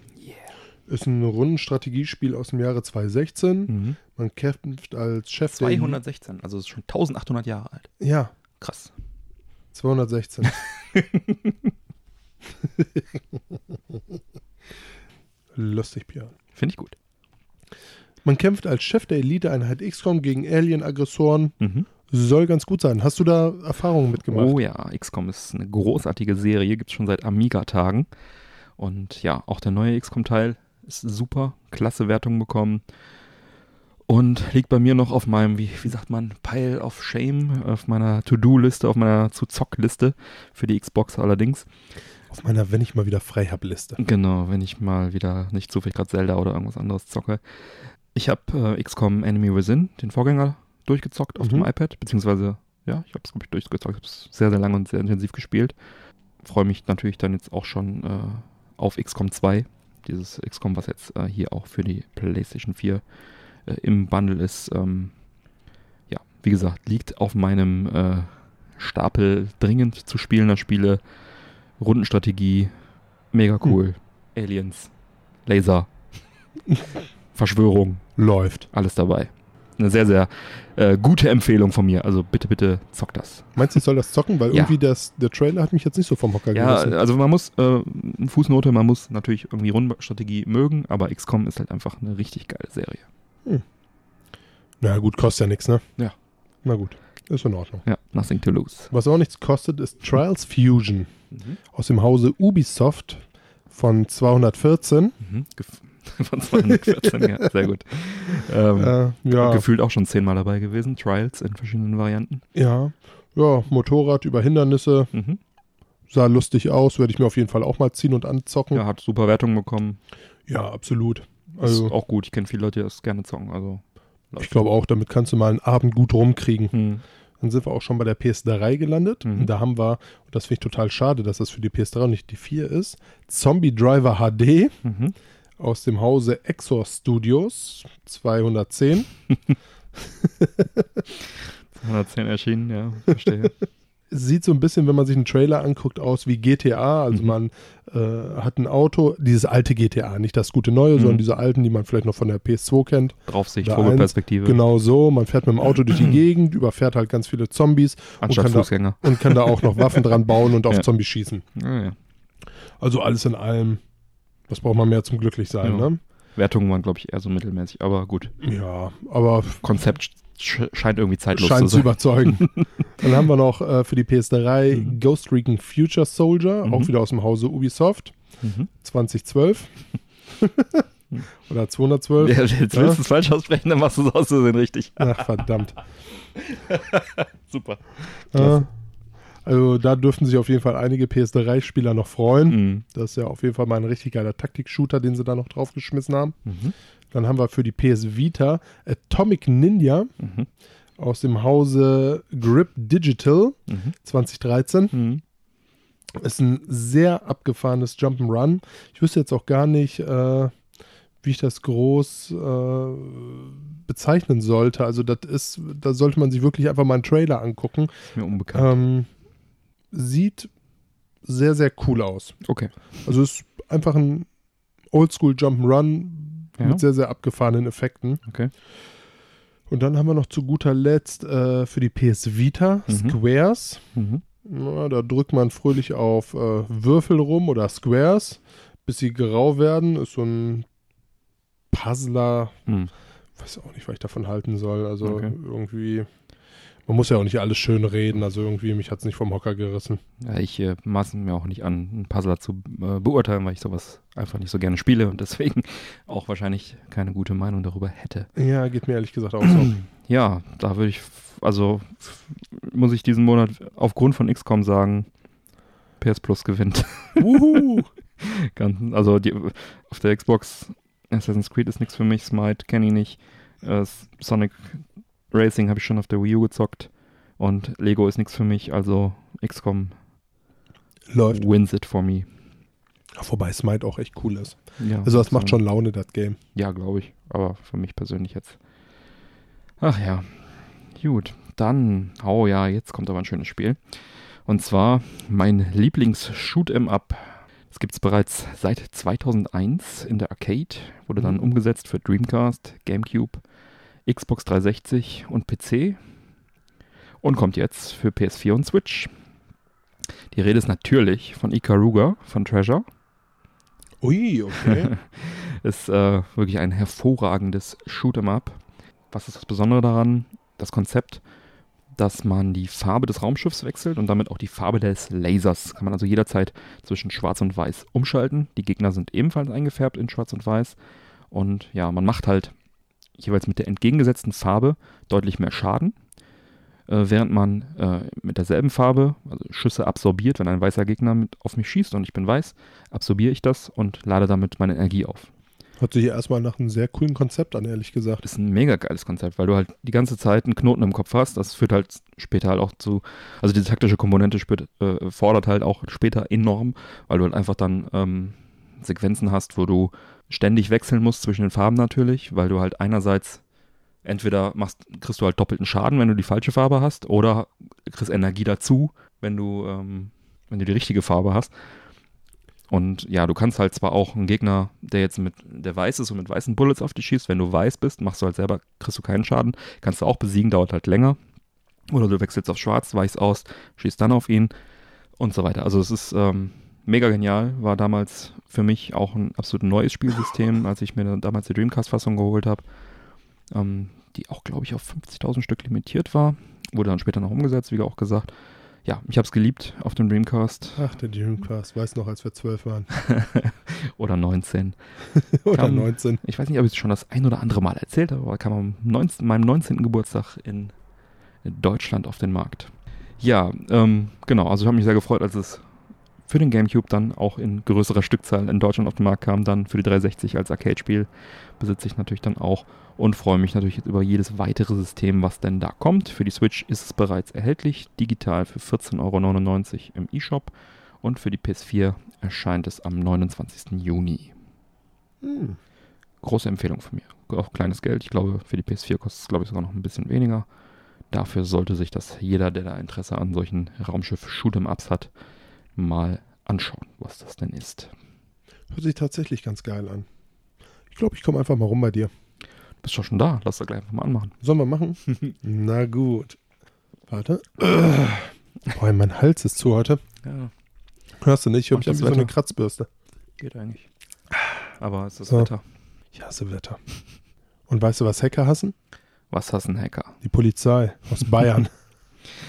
Ist ein Rundenstrategiespiel aus dem Jahre 2016. Mhm. Man kämpft als Chef der... 216, also ist schon 1800 Jahre alt. Ja, Krass. 216. [LAUGHS] Lustig, Björn. Finde ich gut. Man kämpft als Chef der Eliteeinheit XCOM gegen Alien-Aggressoren. Mhm. Soll ganz gut sein. Hast du da Erfahrungen mitgemacht? Oh ja, XCOM ist eine großartige Serie, gibt es schon seit Amiga-Tagen. Und ja, auch der neue XCOM-Teil ist super, klasse Wertung bekommen. Und liegt bei mir noch auf meinem, wie, wie sagt man, Pile of Shame, auf meiner To-Do-Liste, auf meiner Zu-Zock-Liste für die Xbox allerdings. Auf meiner, wenn ich mal wieder frei habe, Liste. Genau, wenn ich mal wieder nicht zufällig gerade Zelda oder irgendwas anderes zocke. Ich habe äh, XCOM Enemy Within, den Vorgänger, durchgezockt auf Mhm. dem iPad, beziehungsweise, ja, ich habe es, glaube ich, durchgezockt, habe es sehr, sehr lange und sehr intensiv gespielt. Freue mich natürlich dann jetzt auch schon äh, auf XCOM 2, dieses XCOM, was jetzt äh, hier auch für die PlayStation 4 äh, im Bundle ist. Ähm, ja, wie gesagt, liegt auf meinem äh, Stapel dringend zu spielender Spiele. Rundenstrategie, mega cool. Aliens, Laser, [LAUGHS] Verschwörung, Läuft. alles dabei. Eine sehr, sehr äh, gute Empfehlung von mir. Also bitte, bitte zockt das. Meinst du, ich soll das zocken? Weil [LAUGHS] Ja. irgendwie das, der Trailer hat mich jetzt nicht so vom Hocker Ja, gerissen. also man muss, äh, Fußnote, man muss natürlich irgendwie Rundenstrategie mögen, aber XCOM ist halt einfach eine richtig geile Serie. Na gut, kostet ja nichts, ne? Ja. Na gut, ist in Ordnung. Ja, nothing to lose. Was auch nichts kostet, ist Trials Fusion Mhm. aus dem Hause Ubisoft von 214. Mhm. [LAUGHS] Von 214, ja, sehr gut. Ähm, Äh, ja, Gefühlt auch schon zehnmal dabei gewesen. Trials in verschiedenen Varianten. ja, ja, Motorrad über Hindernisse, Mhm. sah lustig aus, werde ich mir auf jeden Fall auch mal ziehen und anzocken. Ja, hat super Wertungen bekommen. Ja, absolut. Ist Also auch gut. Ich kenne viele Leute, die das gerne zocken. Also, ich glaube auch, damit kannst du mal einen Abend gut rumkriegen. Hm. Dann sind wir auch schon bei der PS3 gelandet. Mhm. Da haben wir, und das finde ich total schade, dass das für die PS3 und nicht die 4 ist, Zombie Driver HD Mhm. Aus dem Hause Exor Studios 210. 110 erschienen, ja, verstehe. [LAUGHS] Sieht so ein bisschen, wenn man sich einen Trailer anguckt, aus wie GTA. Also Mhm. man äh, hat ein Auto, dieses alte GTA, nicht das gute neue, Mhm. sondern diese alten, die man vielleicht noch von der PS2 kennt. Draufsicht, Da Vogelperspektive. Genau so. Man fährt mit dem Auto durch die [CLEARS THROAT] Gegend, überfährt halt ganz viele Zombies Anstatt kann da- Fußgänger. und kann da auch noch [LAUGHS] Waffen dran bauen und auf Ja. Zombies schießen. Ja, ja. Also alles in allem. Was braucht man mehr zum Glücklichsein, Ja. ne? Wertungen waren, glaube ich, eher so mittelmäßig. Aber gut. Ja, aber Konzept sch scheint irgendwie zeitlos scheint zu zu sein. überzeugen. [LAUGHS] Dann haben wir noch äh, für die PS3 Mhm. Ghost Recon Future Soldier, Mhm. auch wieder aus dem Hause Ubisoft, Mhm. 2012. [LAUGHS] Oder 212. Ja, jetzt willst du es falsch aussprechen, dann machst du es auszusehen richtig. Ach, verdammt. [LAUGHS] Super. Äh, also da dürften sich auf jeden Fall einige PS3-Spieler noch freuen. Mhm. Das ist ja auf jeden Fall mal ein richtig geiler Taktik-Shooter, den sie da noch draufgeschmissen haben. Mhm. Dann haben wir für die PS Vita Atomic Ninja Mhm. aus dem Hause Grip Digital Mhm. 2013. Mhm. Ist ein sehr abgefahrenes Jump'n'Run. Ich wüsste jetzt auch gar nicht, äh, wie ich das groß äh, bezeichnen sollte. Also das ist, da sollte man sich wirklich einfach mal einen Trailer angucken. Ist mir unbekannt. Ähm, sieht sehr, sehr cool aus. okay. Also ist einfach ein Oldschool Jump'n'Run Ja. mit sehr, sehr abgefahrenen Effekten. Okay. Und dann haben wir noch zu guter Letzt äh, für die PS Vita Mhm. Squares. Mhm. Ja, da drückt man fröhlich auf äh, Würfel rum oder Squares, bis sie grau werden. Ist so ein Puzzler. Mhm. Weiß auch nicht, was ich davon halten soll. Also Okay. irgendwie. Man muss ja auch nicht alles schön reden. Also irgendwie, mich hat es nicht vom Hocker gerissen. Ja, ich äh, maße mir auch nicht an, einen Puzzler zu äh, beurteilen, weil ich sowas einfach nicht so gerne spiele und deswegen [LAUGHS] auch wahrscheinlich keine gute Meinung darüber hätte. Ja, geht mir ehrlich gesagt auch so. [CLEARS THROAT] Ja, da würde ich, also muss ich diesen Monat aufgrund von XCOM sagen, PS Plus gewinnt. [LAUGHS] Wuhu! Also die, auf der Xbox Assassin's Creed ist nichts für mich, Smite kenne ich nicht, äh, Sonic Racing habe ich schon auf der Wii U gezockt und Lego ist nichts für mich, also XCOM Läuft. wins it for me. Ja, wobei Smite auch echt cool ist. Ja, Also das macht schon Laune, das Game. Ja, glaube ich. Aber für mich persönlich jetzt. Ach ja. Gut. Dann, oh ja, jetzt kommt aber ein schönes Spiel. Und zwar mein Lieblings-Shoot-em-up. Das gibt es bereits seit 2001 in der Arcade. Wurde dann Mhm. umgesetzt für Dreamcast, Gamecube, Xbox 360 und PC. Und kommt jetzt für PS4 und Switch. Die Rede ist natürlich von Ikaruga von Treasure. Ui, okay. [LAUGHS] Ist äh, wirklich ein hervorragendes Shoot'em-up. Was ist das Besondere daran? Das Konzept, dass man die Farbe des Raumschiffs wechselt und damit auch die Farbe des Lasers. Kann man also jederzeit zwischen Schwarz und Weiß umschalten. Die Gegner sind ebenfalls eingefärbt in Schwarz und Weiß. Und ja, man macht halt jeweils mit der entgegengesetzten Farbe deutlich mehr Schaden. Äh, während man äh, mit derselben Farbe also Schüsse absorbiert, wenn ein weißer Gegner mit auf mich schießt und ich bin weiß, absorbiere ich das und lade damit meine Energie auf. Hört sich erstmal nach einem sehr coolen Konzept an, ehrlich gesagt. Das ist ein mega geiles Konzept, weil du halt die ganze Zeit einen Knoten im Kopf hast. Das führt halt später halt auch zu, also diese taktische Komponente spürt, äh, fordert halt auch später enorm, weil du halt einfach dann ähm, Sequenzen hast, wo du ständig wechseln musst zwischen den Farben natürlich, weil du halt einerseits entweder machst, kriegst du halt doppelten Schaden, wenn du die falsche Farbe hast, oder kriegst Energie dazu, wenn du, ähm, wenn du die richtige Farbe hast. Und ja, du kannst halt zwar auch einen Gegner, der jetzt mit, der weiß ist und mit weißen Bullets auf dich schießt, wenn du weiß bist, machst du halt selber, kriegst du keinen Schaden, kannst du auch besiegen, dauert halt länger. Oder du wechselst auf schwarz, weichst aus, schießt dann auf ihn und so weiter. Also es ist ähm, mega genial, war damals für mich auch ein absolut neues Spielsystem, als ich mir damals die Dreamcast-Fassung geholt habe, ähm, die auch, glaube ich, auf 50.000 Stück limitiert war. Wurde dann später noch umgesetzt, wie auch gesagt. Ja, ich habe es geliebt auf dem Dreamcast. Ach, der Dreamcast, weiß noch, als wir zwölf waren. [LAUGHS] oder 19. [LAUGHS] Oder Kam- 19. Ich weiß nicht, ob ich es schon das ein oder andere Mal erzählt habe, aber kam am 19, meinem 19. Geburtstag in Deutschland auf den Markt. Ja, ähm, genau, also ich habe mich sehr gefreut, als es für den GameCube dann auch in größerer Stückzahl in Deutschland auf den Markt kam, dann für die 360 als Arcade-Spiel besitze ich natürlich dann auch und freue mich natürlich jetzt über jedes weitere System, was denn da kommt. Für die Switch ist es bereits erhältlich, digital für 14,99 Euro im eShop und für die PS4 erscheint es am 29. Juni. Hm. Große Empfehlung von mir. Auch kleines Geld. Ich glaube, für die PS4 kostet es, glaube ich, sogar noch ein bisschen weniger. Dafür sollte sich das jeder, der da Interesse an solchen Raumschiff-Shoot'em-Ups hat, mal anschauen, was das denn ist. Hört sich tatsächlich ganz geil an. Ich glaube, ich komme einfach mal rum bei dir. Du bist doch schon da. Lass das gleich einfach mal anmachen. Sollen wir machen? [LAUGHS] Na gut. Warte. [CLEARS THROAT] Boah, mein Hals ist zu heute. Ja, Hörst du nicht? Ich wie so eine. Kratzbürste. geht eigentlich. Aber es ist So. Wetter. Ich hasse Wetter. Und weißt du, was Hacker hassen? Was hast ein Hacker? Die Polizei aus Bayern. [LAUGHS]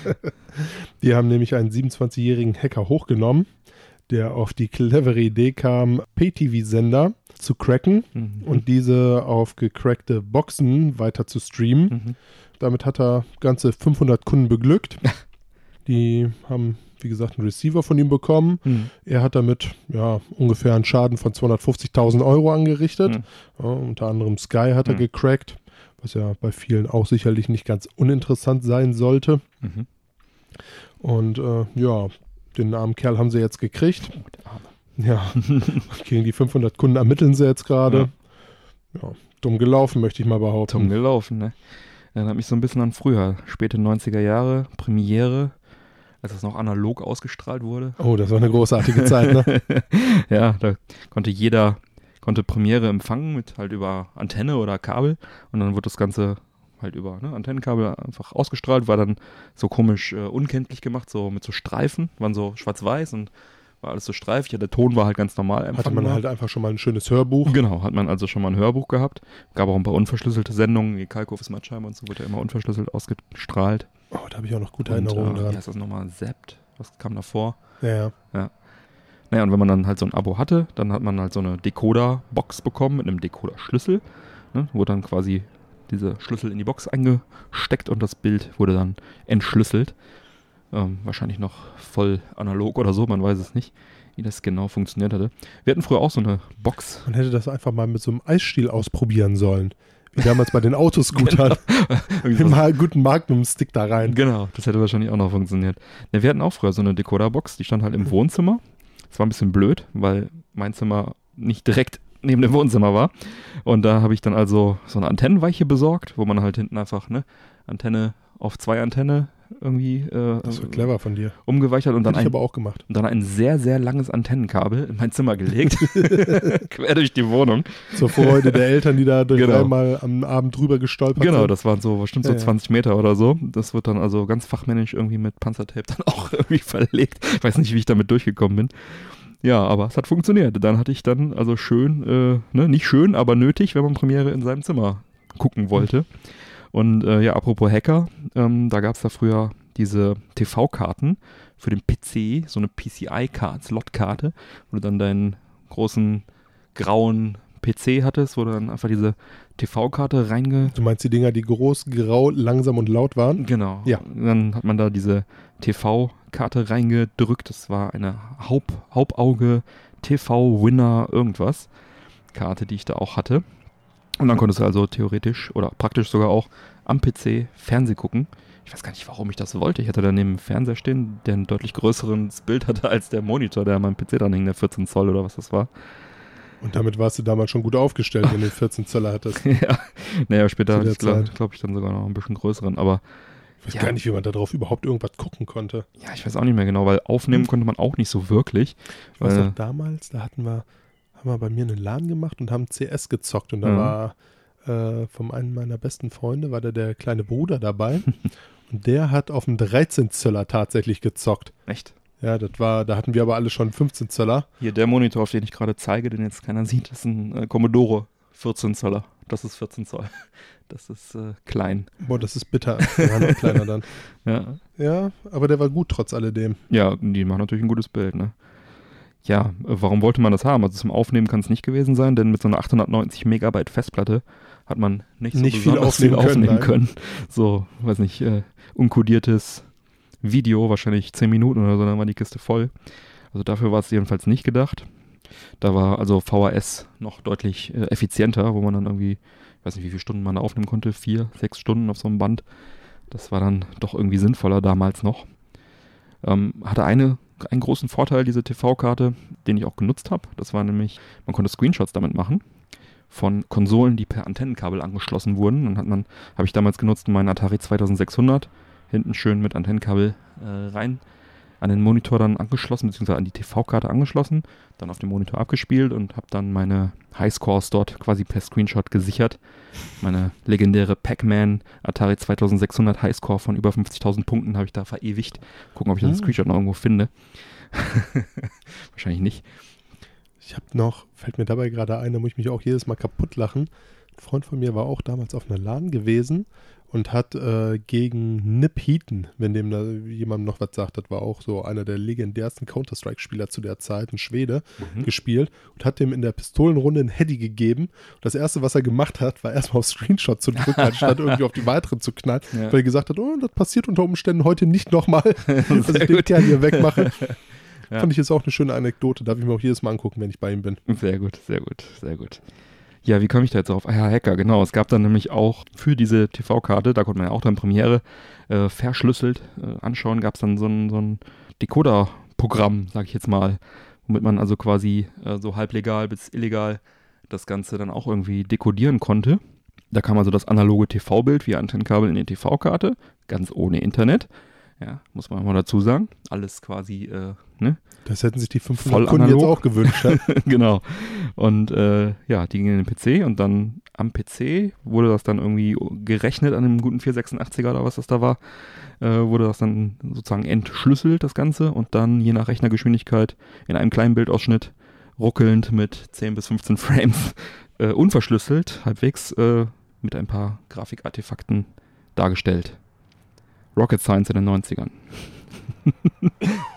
[LAUGHS] die haben nämlich einen 27-jährigen Hacker hochgenommen, der auf die clevere Idee kam, Pay-TV-Sender zu cracken Mhm. und diese auf gecrackte Boxen weiter zu streamen. Mhm. Damit hat er ganze 500 Kunden beglückt. [LAUGHS] Die haben, wie gesagt, einen Receiver von ihm bekommen. Mhm. Er hat damit ja, ungefähr einen Schaden von 250.000 Euro angerichtet. Mhm. Ja, unter anderem Sky hat er Mhm. gecrackt, was ja bei vielen auch sicherlich nicht ganz uninteressant sein sollte. Mhm. Und äh, ja, den armen Kerl haben sie jetzt gekriegt. Oh, der Arme. Ja, [LAUGHS] gegen die 500 Kunden ermitteln sie jetzt gerade. Ja. dumm gelaufen, möchte ich mal behaupten. Dumm gelaufen, ne? Erinnert mich so ein bisschen an früher. Späte 90er Jahre, Premiere, als das noch analog ausgestrahlt wurde. Oh, das war eine großartige Zeit, ne? [LAUGHS] ja, da konnte jeder, konnte Premiere empfangen mit halt über Antenne oder Kabel und dann wurde das Ganze halt über ne, Antennenkabel einfach ausgestrahlt, war dann so komisch äh, unkenntlich gemacht, so mit so Streifen, waren so schwarz-weiß und war alles so streifig. Ja, der Ton war halt ganz normal Hatte man halt einfach schon mal ein schönes Hörbuch. Genau, hat man also schon mal ein Hörbuch gehabt. Gab auch ein paar unverschlüsselte Sendungen, wie Kalkow ist Matschheimer und so, wurde ja immer unverschlüsselt ausgestrahlt. Oh, da habe ich auch noch gute und, Erinnerungen äh, Wie dran. heißt das nochmal? Sept? Was kam davor? Ja, ja. Naja, und wenn man dann halt so ein Abo hatte, dann hat man halt so eine Decoder-Box bekommen mit einem Decoder-Schlüssel. Ne, wurde dann quasi diese Schlüssel in die Box eingesteckt und das Bild wurde dann entschlüsselt. Ähm, wahrscheinlich noch voll analog oder so, man weiß es nicht, wie das genau funktioniert hatte. Wir hatten früher auch so eine Box. Man hätte das einfach mal mit so einem Eisstiel ausprobieren sollen. Wie damals bei den Autoscootern. [LAUGHS] So- einem guten Magnum-Stick da rein. Genau, das hätte wahrscheinlich auch noch funktioniert. Ne, wir hatten auch früher so eine Decoder-Box, die stand halt im Wohnzimmer. Das war ein bisschen blöd, weil mein Zimmer nicht direkt neben dem Wohnzimmer war. Und da habe ich dann also so eine Antennenweiche besorgt, wo man halt hinten einfach ne Antenne auf zwei Antenne irgendwie äh, Das war clever von dir. umgeweichert und dann ich ein, aber auch gemacht. und dann ein sehr, sehr langes Antennenkabel in mein Zimmer gelegt. [LAUGHS] Quer durch die Wohnung. Zur Freude der Eltern, die da [LAUGHS] Genau. dreimal am Abend drüber gestolpert Genau, sind. das waren so bestimmt so Ja, ja. 20 Meter oder so. Das wird dann also ganz fachmännisch irgendwie mit Panzertape dann auch [LAUGHS] irgendwie verlegt. Ich weiß nicht, wie ich damit durchgekommen bin. Ja, aber es hat funktioniert. Dann hatte ich dann also schön, äh, ne, nicht schön, aber nötig, wenn man Premiere in seinem Zimmer gucken wollte. Und äh, ja, apropos Hacker, ähm, da gab es da früher diese TV-Karten für den PC, so eine PCI-Card, Slot-Karte, wo du dann deinen großen grauen PC hattest, wo du dann einfach diese TV-Karte reinge Du meinst die Dinger, die groß, grau, langsam und laut waren? Genau. Ja. Dann hat man da diese TV-Karte reingedrückt. Das war eine Haupt Hauptauge TV-Winner irgendwas. Karte, die ich da auch hatte. Und dann konntest du also theoretisch oder praktisch sogar auch am PC Fernseh gucken. Ich weiß gar nicht, warum ich das wollte. Ich hatte da neben dem Fernseher stehen, der ein deutlich größeres [LAUGHS] Bild hatte als der Monitor, der an meinem PC dran hing, der 14 Zoll oder was das war. Und damit warst du damals schon gut aufgestellt, wenn du [LAUGHS] 14 Zöller hattest. [LAUGHS] ja, naja, später hatte ich glaube glaub ich dann sogar noch ein bisschen größeren, aber Ich weiß Ja. gar nicht, wie man darauf überhaupt irgendwas gucken konnte. Ja, ich weiß auch nicht mehr genau, weil aufnehmen konnte man auch nicht so wirklich. Ich weiß noch, damals, da hatten wir, haben wir bei mir einen Laden gemacht und haben CS gezockt. Und da Mhm. war äh, von einem meiner besten Freunde, war da der kleine Bruder dabei. [LAUGHS] und der hat auf dem 13 Zöller tatsächlich gezockt. Echt? Ja, das war, da hatten wir aber alle schon 15 Zöller. Hier der Monitor, auf den ich gerade zeige, den jetzt keiner sieht, ist ein äh, Commodore 14 Zoller. Das ist 14 Zoll. [LAUGHS] Das ist äh, klein. Boah, das ist bitter. Noch kleiner dann. [LAUGHS] Ja. Ja, aber der war gut trotz alledem. ja, die machen natürlich ein gutes Bild, ne? Ja, warum wollte man das haben? Also zum Aufnehmen kann es nicht gewesen sein, denn mit so einer 890 Megabyte Festplatte hat man nicht so Nicht viel aufnehmen können, aufnehmen nein. können. So, weiß nicht, äh, unkodiertes Video, wahrscheinlich 10 Minuten oder so, dann war die Kiste voll. Also dafür war es jedenfalls nicht gedacht. Da war also VHS noch deutlich äh, effizienter, wo man dann irgendwie, ich weiß nicht, wie viele Stunden man aufnehmen konnte, vier, sechs Stunden auf so einem Band. Das war dann doch irgendwie sinnvoller damals noch. Ähm, hatte eine, einen großen Vorteil, diese TV-Karte, den ich auch genutzt habe. Das war nämlich, man konnte Screenshots damit machen von Konsolen, die per Antennenkabel angeschlossen wurden. Dann hat man, habe ich damals genutzt, meinen Atari 2600 hinten schön mit Antennenkabel äh, rein an den Monitor dann angeschlossen, beziehungsweise an die TV-Karte angeschlossen, dann auf dem Monitor abgespielt und habe dann meine Highscores dort quasi per Screenshot gesichert. Meine legendäre Pac-Man Atari 2600 Highscore von über 50.000 Punkten habe ich da verewigt. Gucken, ob ich den Ah. Screenshot noch irgendwo finde. [LAUGHS] Wahrscheinlich nicht. Ich habe noch, fällt mir dabei gerade ein, da muss ich mich auch jedes Mal kaputt lachen. Ein Freund von mir war auch damals auf einer LAN gewesen und hat äh, gegen Nip Heaton, wenn dem da jemandem noch was sagt, das war auch so einer der legendärsten Counter-Strike-Spieler zu der Zeit, ein Schwede, Mhm. gespielt und hat dem in der Pistolenrunde einen Heady gegeben. Und das erste, was er gemacht hat, war erstmal auf Screenshot zu drücken, [LAUGHS] anstatt irgendwie auf die weiteren zu knallen, Ja. weil er gesagt hat, oh, das passiert unter Umständen heute nicht nochmal, dass [LAUGHS] ich den gut. Kerl hier wegmache. [LAUGHS] Ja. Fand ich jetzt auch eine schöne Anekdote, darf ich mir auch jedes Mal angucken, wenn ich bei ihm bin. Sehr gut, sehr gut, sehr gut. Ja, wie komme ich da jetzt drauf? Ah ja, Hacker, genau. Es gab dann nämlich auch für diese TV-Karte, da konnte man ja auch dann Premiere äh, verschlüsselt äh, anschauen, gab es dann so ein, so ein Decoder-Programm, sag ich jetzt mal, womit man also quasi äh, so halblegal bis illegal das Ganze dann auch irgendwie dekodieren konnte. Da kam also das analoge TV-Bild via Antennenkabel in die TV-Karte, ganz ohne Internet. Ja, muss man mal dazu sagen. Alles quasi, äh, ne? Das hätten sich die 500 Voll Kunden jetzt analog. auch gewünscht. Ja? [LAUGHS] genau. Und äh, ja, die gingen in den PC und dann am PC wurde das dann irgendwie gerechnet an einem guten 486er oder was das da war, äh, wurde das dann sozusagen entschlüsselt, das Ganze, und dann je nach Rechnergeschwindigkeit in einem kleinen Bildausschnitt ruckelnd mit 10 bis 15 Frames äh, unverschlüsselt, halbwegs äh, mit ein paar Grafikartefakten dargestellt. Rocket Science in den 90ern. [LAUGHS]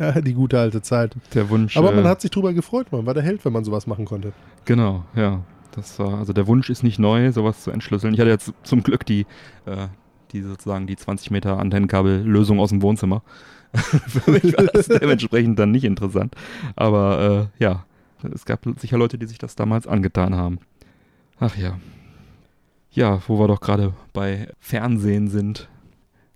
ja, [LAUGHS] die gute alte Zeit. Der Wunsch. Aber man äh, hat sich drüber gefreut, man war der Held, wenn man sowas machen konnte. Genau, ja. Das war, also der Wunsch ist nicht neu, sowas zu entschlüsseln. Ich hatte jetzt zum Glück die, äh, die sozusagen die 20 Meter Antennenkabel-Lösung aus dem Wohnzimmer. [LAUGHS] Für mich war das [LAUGHS] dementsprechend dann nicht interessant. Aber äh, ja, es gab sicher Leute, die sich das damals angetan haben. Ach ja. Ja, wo wir doch gerade bei Fernsehen sind,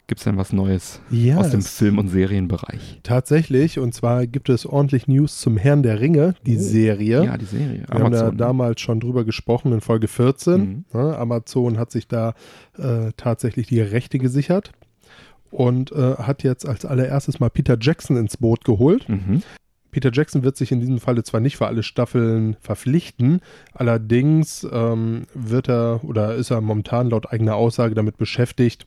gibt es denn was Neues Ja, aus dem Film- und Serienbereich? Tatsächlich, und zwar gibt es ordentlich News zum Herrn der Ringe, die Oh. Serie. Ja, die Serie. Wir haben da Amazon. damals schon drüber gesprochen in Folge 14. Mhm. Ne, Amazon hat sich da äh, tatsächlich die Rechte gesichert und äh, hat jetzt als allererstes mal Peter Jackson ins Boot geholt. Mhm. Peter Jackson wird sich in diesem Falle zwar nicht für alle Staffeln verpflichten, allerdings ähm, wird er oder ist er momentan laut eigener Aussage damit beschäftigt,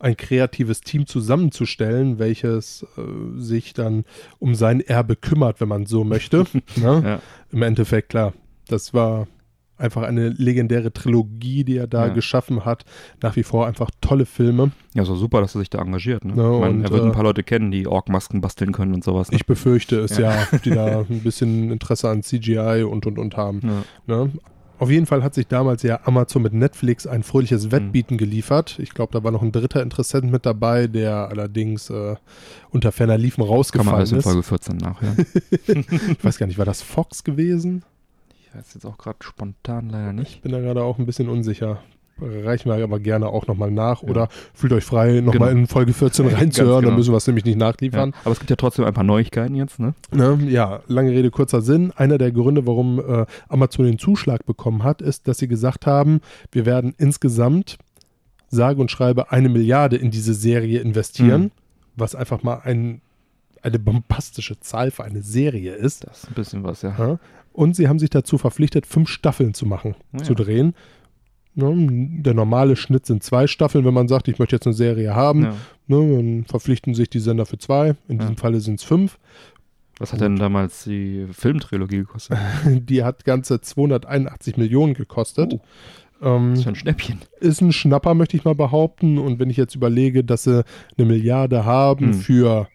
ein kreatives Team zusammenzustellen, welches äh, sich dann um sein Erbe kümmert, wenn man so möchte. [LAUGHS] ne? Ja. Im Endeffekt, klar, das war einfach eine legendäre Trilogie, die er da Ja. geschaffen hat. Nach wie vor einfach tolle Filme. Ja, so super, dass er sich da engagiert. Ne? Ja, ich meine, und, er wird ein äh, paar Leute kennen, die Ork-Masken basteln können und sowas. Ne? Ich befürchte es ja, Ja. die da [LAUGHS] ein bisschen Interesse an CGI und und und haben. ja. Ne? Auf jeden Fall hat sich damals ja Amazon mit Netflix ein fröhliches Wettbieten geliefert. Ich glaube, da war noch ein dritter Interessent mit dabei, der allerdings äh, unter ferner Liefen Kann man rausgefallen alles in ist. Folge 14 nachhören. [LAUGHS] Ich weiß gar nicht, war das Fox gewesen? ich weiß jetzt auch gerade spontan leider nicht. Ich bin da gerade auch ein bisschen unsicher. Reichen wir aber gerne auch nochmal nach Ja. oder fühlt euch frei, nochmal Genau. in Folge 14 [LAUGHS] Ganz reinzuhören, genau. dann müssen wir es nämlich nicht Ja. nachliefern. Aber es gibt ja trotzdem ein paar Neuigkeiten jetzt, ne? Ne? Ja, lange Rede, kurzer Sinn. Einer der Gründe, warum äh, Amazon den Zuschlag bekommen hat, ist, dass sie gesagt haben, wir werden insgesamt sage und schreibe eine Milliarde in diese Serie investieren, Mhm. was einfach mal ein, eine bombastische Zahl für eine Serie ist. Das ist ein bisschen was, ja. Ja. Und sie haben sich dazu verpflichtet, fünf Staffeln zu machen, Ja. zu drehen. Ne, der normale Schnitt sind zwei Staffeln, wenn man sagt, ich möchte jetzt eine Serie haben. ja. Ne, dann verpflichten sich die Sender für zwei. In Ja. diesem Falle sind es fünf. Was hat denn damals die Filmtrilogie gekostet? [LAUGHS] Die hat ganze 281 Millionen gekostet. Oh, Ähm, ist ja ein Schnäppchen. ist ein Schnapper, möchte ich mal behaupten. Und wenn ich jetzt überlege, dass sie eine Milliarde haben Hm. für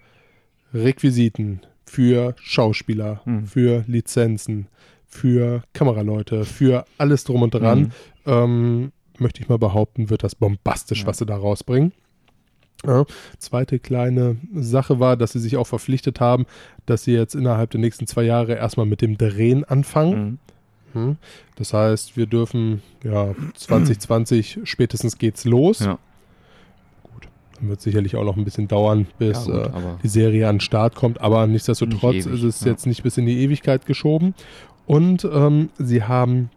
Requisiten, für Schauspieler, Hm. für Lizenzen, für Kameraleute, für alles drum und dran, Mhm. ähm, möchte ich mal behaupten, wird das bombastisch, Ja. was sie da rausbringen. Ja. Zweite kleine Sache war, dass sie sich auch verpflichtet haben, dass sie jetzt innerhalb der nächsten zwei Jahre erstmal mit dem Drehen anfangen. Mhm. Hm. Das heißt, wir dürfen ja 2020 spätestens geht's los. Ja. Gut. Dann wird sicherlich auch noch ein bisschen dauern, bis Ja, gut, äh, die Serie an den Start kommt, aber nichtsdestotrotz Nicht ewig, ist es jetzt nicht bis in die Ewigkeit geschoben. Und ähm, sie haben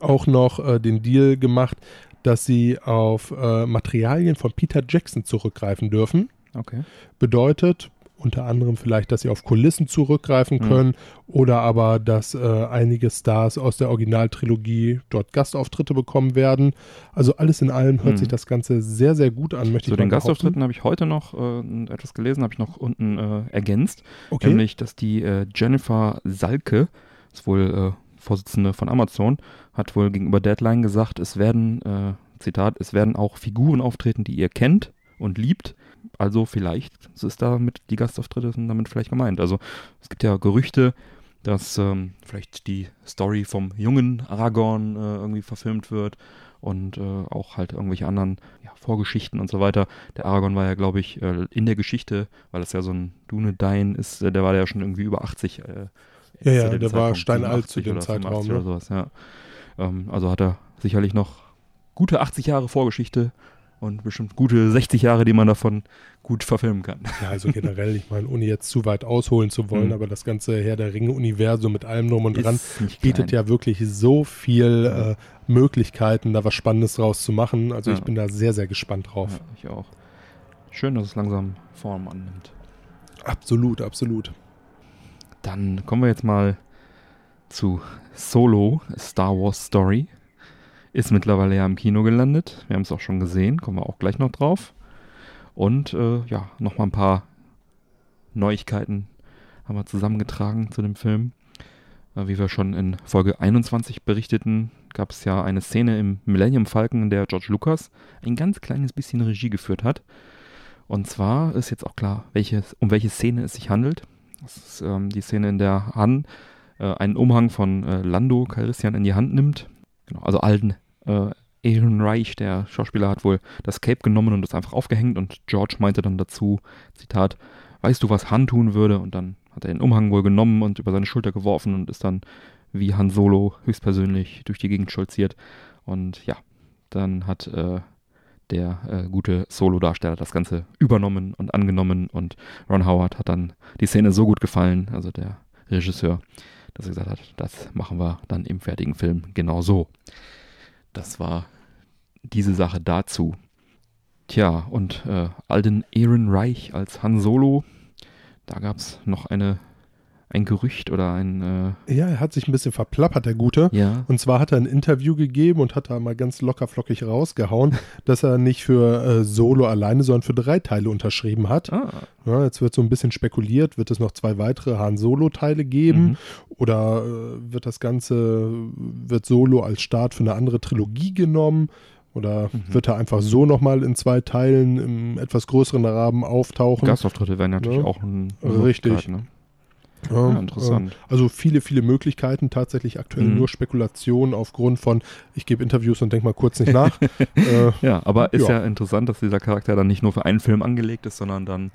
auch noch äh, den Deal gemacht, dass sie auf äh, Materialien von Peter Jackson zurückgreifen dürfen. okay. Bedeutet unter anderem vielleicht, dass sie auf Kulissen zurückgreifen Mhm. können oder aber, dass äh, einige Stars aus der Originaltrilogie dort Gastauftritte bekommen werden. Also alles in allem hört Mhm. sich das Ganze sehr, sehr gut an, möchte Zu den. Gastauftritten habe ich heute noch äh, etwas gelesen, habe ich noch unten äh, ergänzt. Okay. Nämlich, dass die äh, Jennifer Salke, ist wohl äh, Vorsitzende von Amazon, hat wohl gegenüber Deadline gesagt, es werden, äh, Zitat, es werden auch Figuren auftreten, die ihr kennt und liebt. Also vielleicht ist damit die Gastauftritte sind damit vielleicht gemeint. Also es gibt ja Gerüchte, dass ähm, vielleicht die Story vom jungen Aragorn äh, irgendwie verfilmt wird und äh, auch halt irgendwelche anderen ja, Vorgeschichten und so weiter. Der Aragorn war ja, glaube ich, äh, in der Geschichte, weil das ja so ein Dunedain ist, äh, der war ja schon irgendwie über 80. Ja, ja, der war Zeitpunkt, steinalt zu 87 dem oder Zeitraum, 85 ne? Oder sowas, ja. ähm, also hat er sicherlich noch gute 80 Jahre Vorgeschichte und bestimmt gute 60 Jahre, die man davon gut verfilmen kann. Ja, also generell, ich meine, ohne jetzt zu weit ausholen zu wollen, Mhm. aber das ganze Herr der Ringe-Universum mit allem drum und dran Ist bietet klein. ja wirklich so viel Ja. äh, Möglichkeiten, da was Spannendes draus zu machen. Also ich Ja. bin da sehr, sehr gespannt drauf. Ja, ich auch. Schön, dass es langsam Form annimmt. Absolut, absolut. Dann kommen wir jetzt mal zu Solo, Star Wars Story. Ist mittlerweile ja im Kino gelandet. Wir haben es auch schon gesehen, kommen wir auch gleich noch drauf. Und äh, ja, nochmal ein paar Neuigkeiten haben wir zusammengetragen zu dem Film. Äh, wie wir schon in Folge 21 berichteten, gab es ja eine Szene im Millennium Falcon, in der George Lucas ein ganz kleines bisschen Regie geführt hat. Und zwar ist jetzt auch klar, welches, um welche Szene es sich handelt. Das ist ähm, die Szene, in der Han äh, einen Umhang von äh, Lando Calrissian in die Hand nimmt. Genau, also alten äh, Aaron Reich, der Schauspieler, hat wohl das Cape genommen und es einfach aufgehängt und George meinte dann dazu, Zitat, weißt du, was Han tun würde? Und dann hat er den Umhang wohl genommen und über seine Schulter geworfen und ist dann wie Han Solo höchstpersönlich durch die Gegend stolziert. Und ja, dann hat äh, der äh, gute Solo-Darsteller das Ganze übernommen und angenommen und Ron Howard hat dann die Szene so gut gefallen, also der Regisseur, dass er gesagt hat, das machen wir dann im fertigen Film genau so. Das war diese Sache dazu. Tja, und äh, Alden Ehrenreich als Han Solo, da gab es noch eine, ein Gerücht oder ein, Ja, er hat sich ein bisschen verplappert, der Gute. äh, ja, Und zwar hat er ein Interview gegeben und hat da mal ganz lockerflockig rausgehauen, [LAUGHS] dass er nicht für äh, Solo alleine, sondern für drei Teile unterschrieben hat. ah, Ja, jetzt wird so ein bisschen spekuliert, wird es noch zwei weitere Han Solo-Teile geben mhm. oder äh, wird das Ganze, wird Solo als Start für eine andere Trilogie genommen oder Mhm. wird er einfach so nochmal in zwei Teilen im etwas größeren Rahmen auftauchen? Gastauftritte wären natürlich Ja. auch ein Richtig. Möglichkeit, Ne? Ja, Ja, interessant. Also viele, viele Möglichkeiten, tatsächlich aktuell Mhm. nur Spekulationen aufgrund von, ich gebe Interviews und denk mal kurz nicht nach. [LAUGHS] äh, Ja, aber ist Ja. ja. interessant, dass dieser Charakter dann nicht nur für einen Film angelegt ist, sondern dann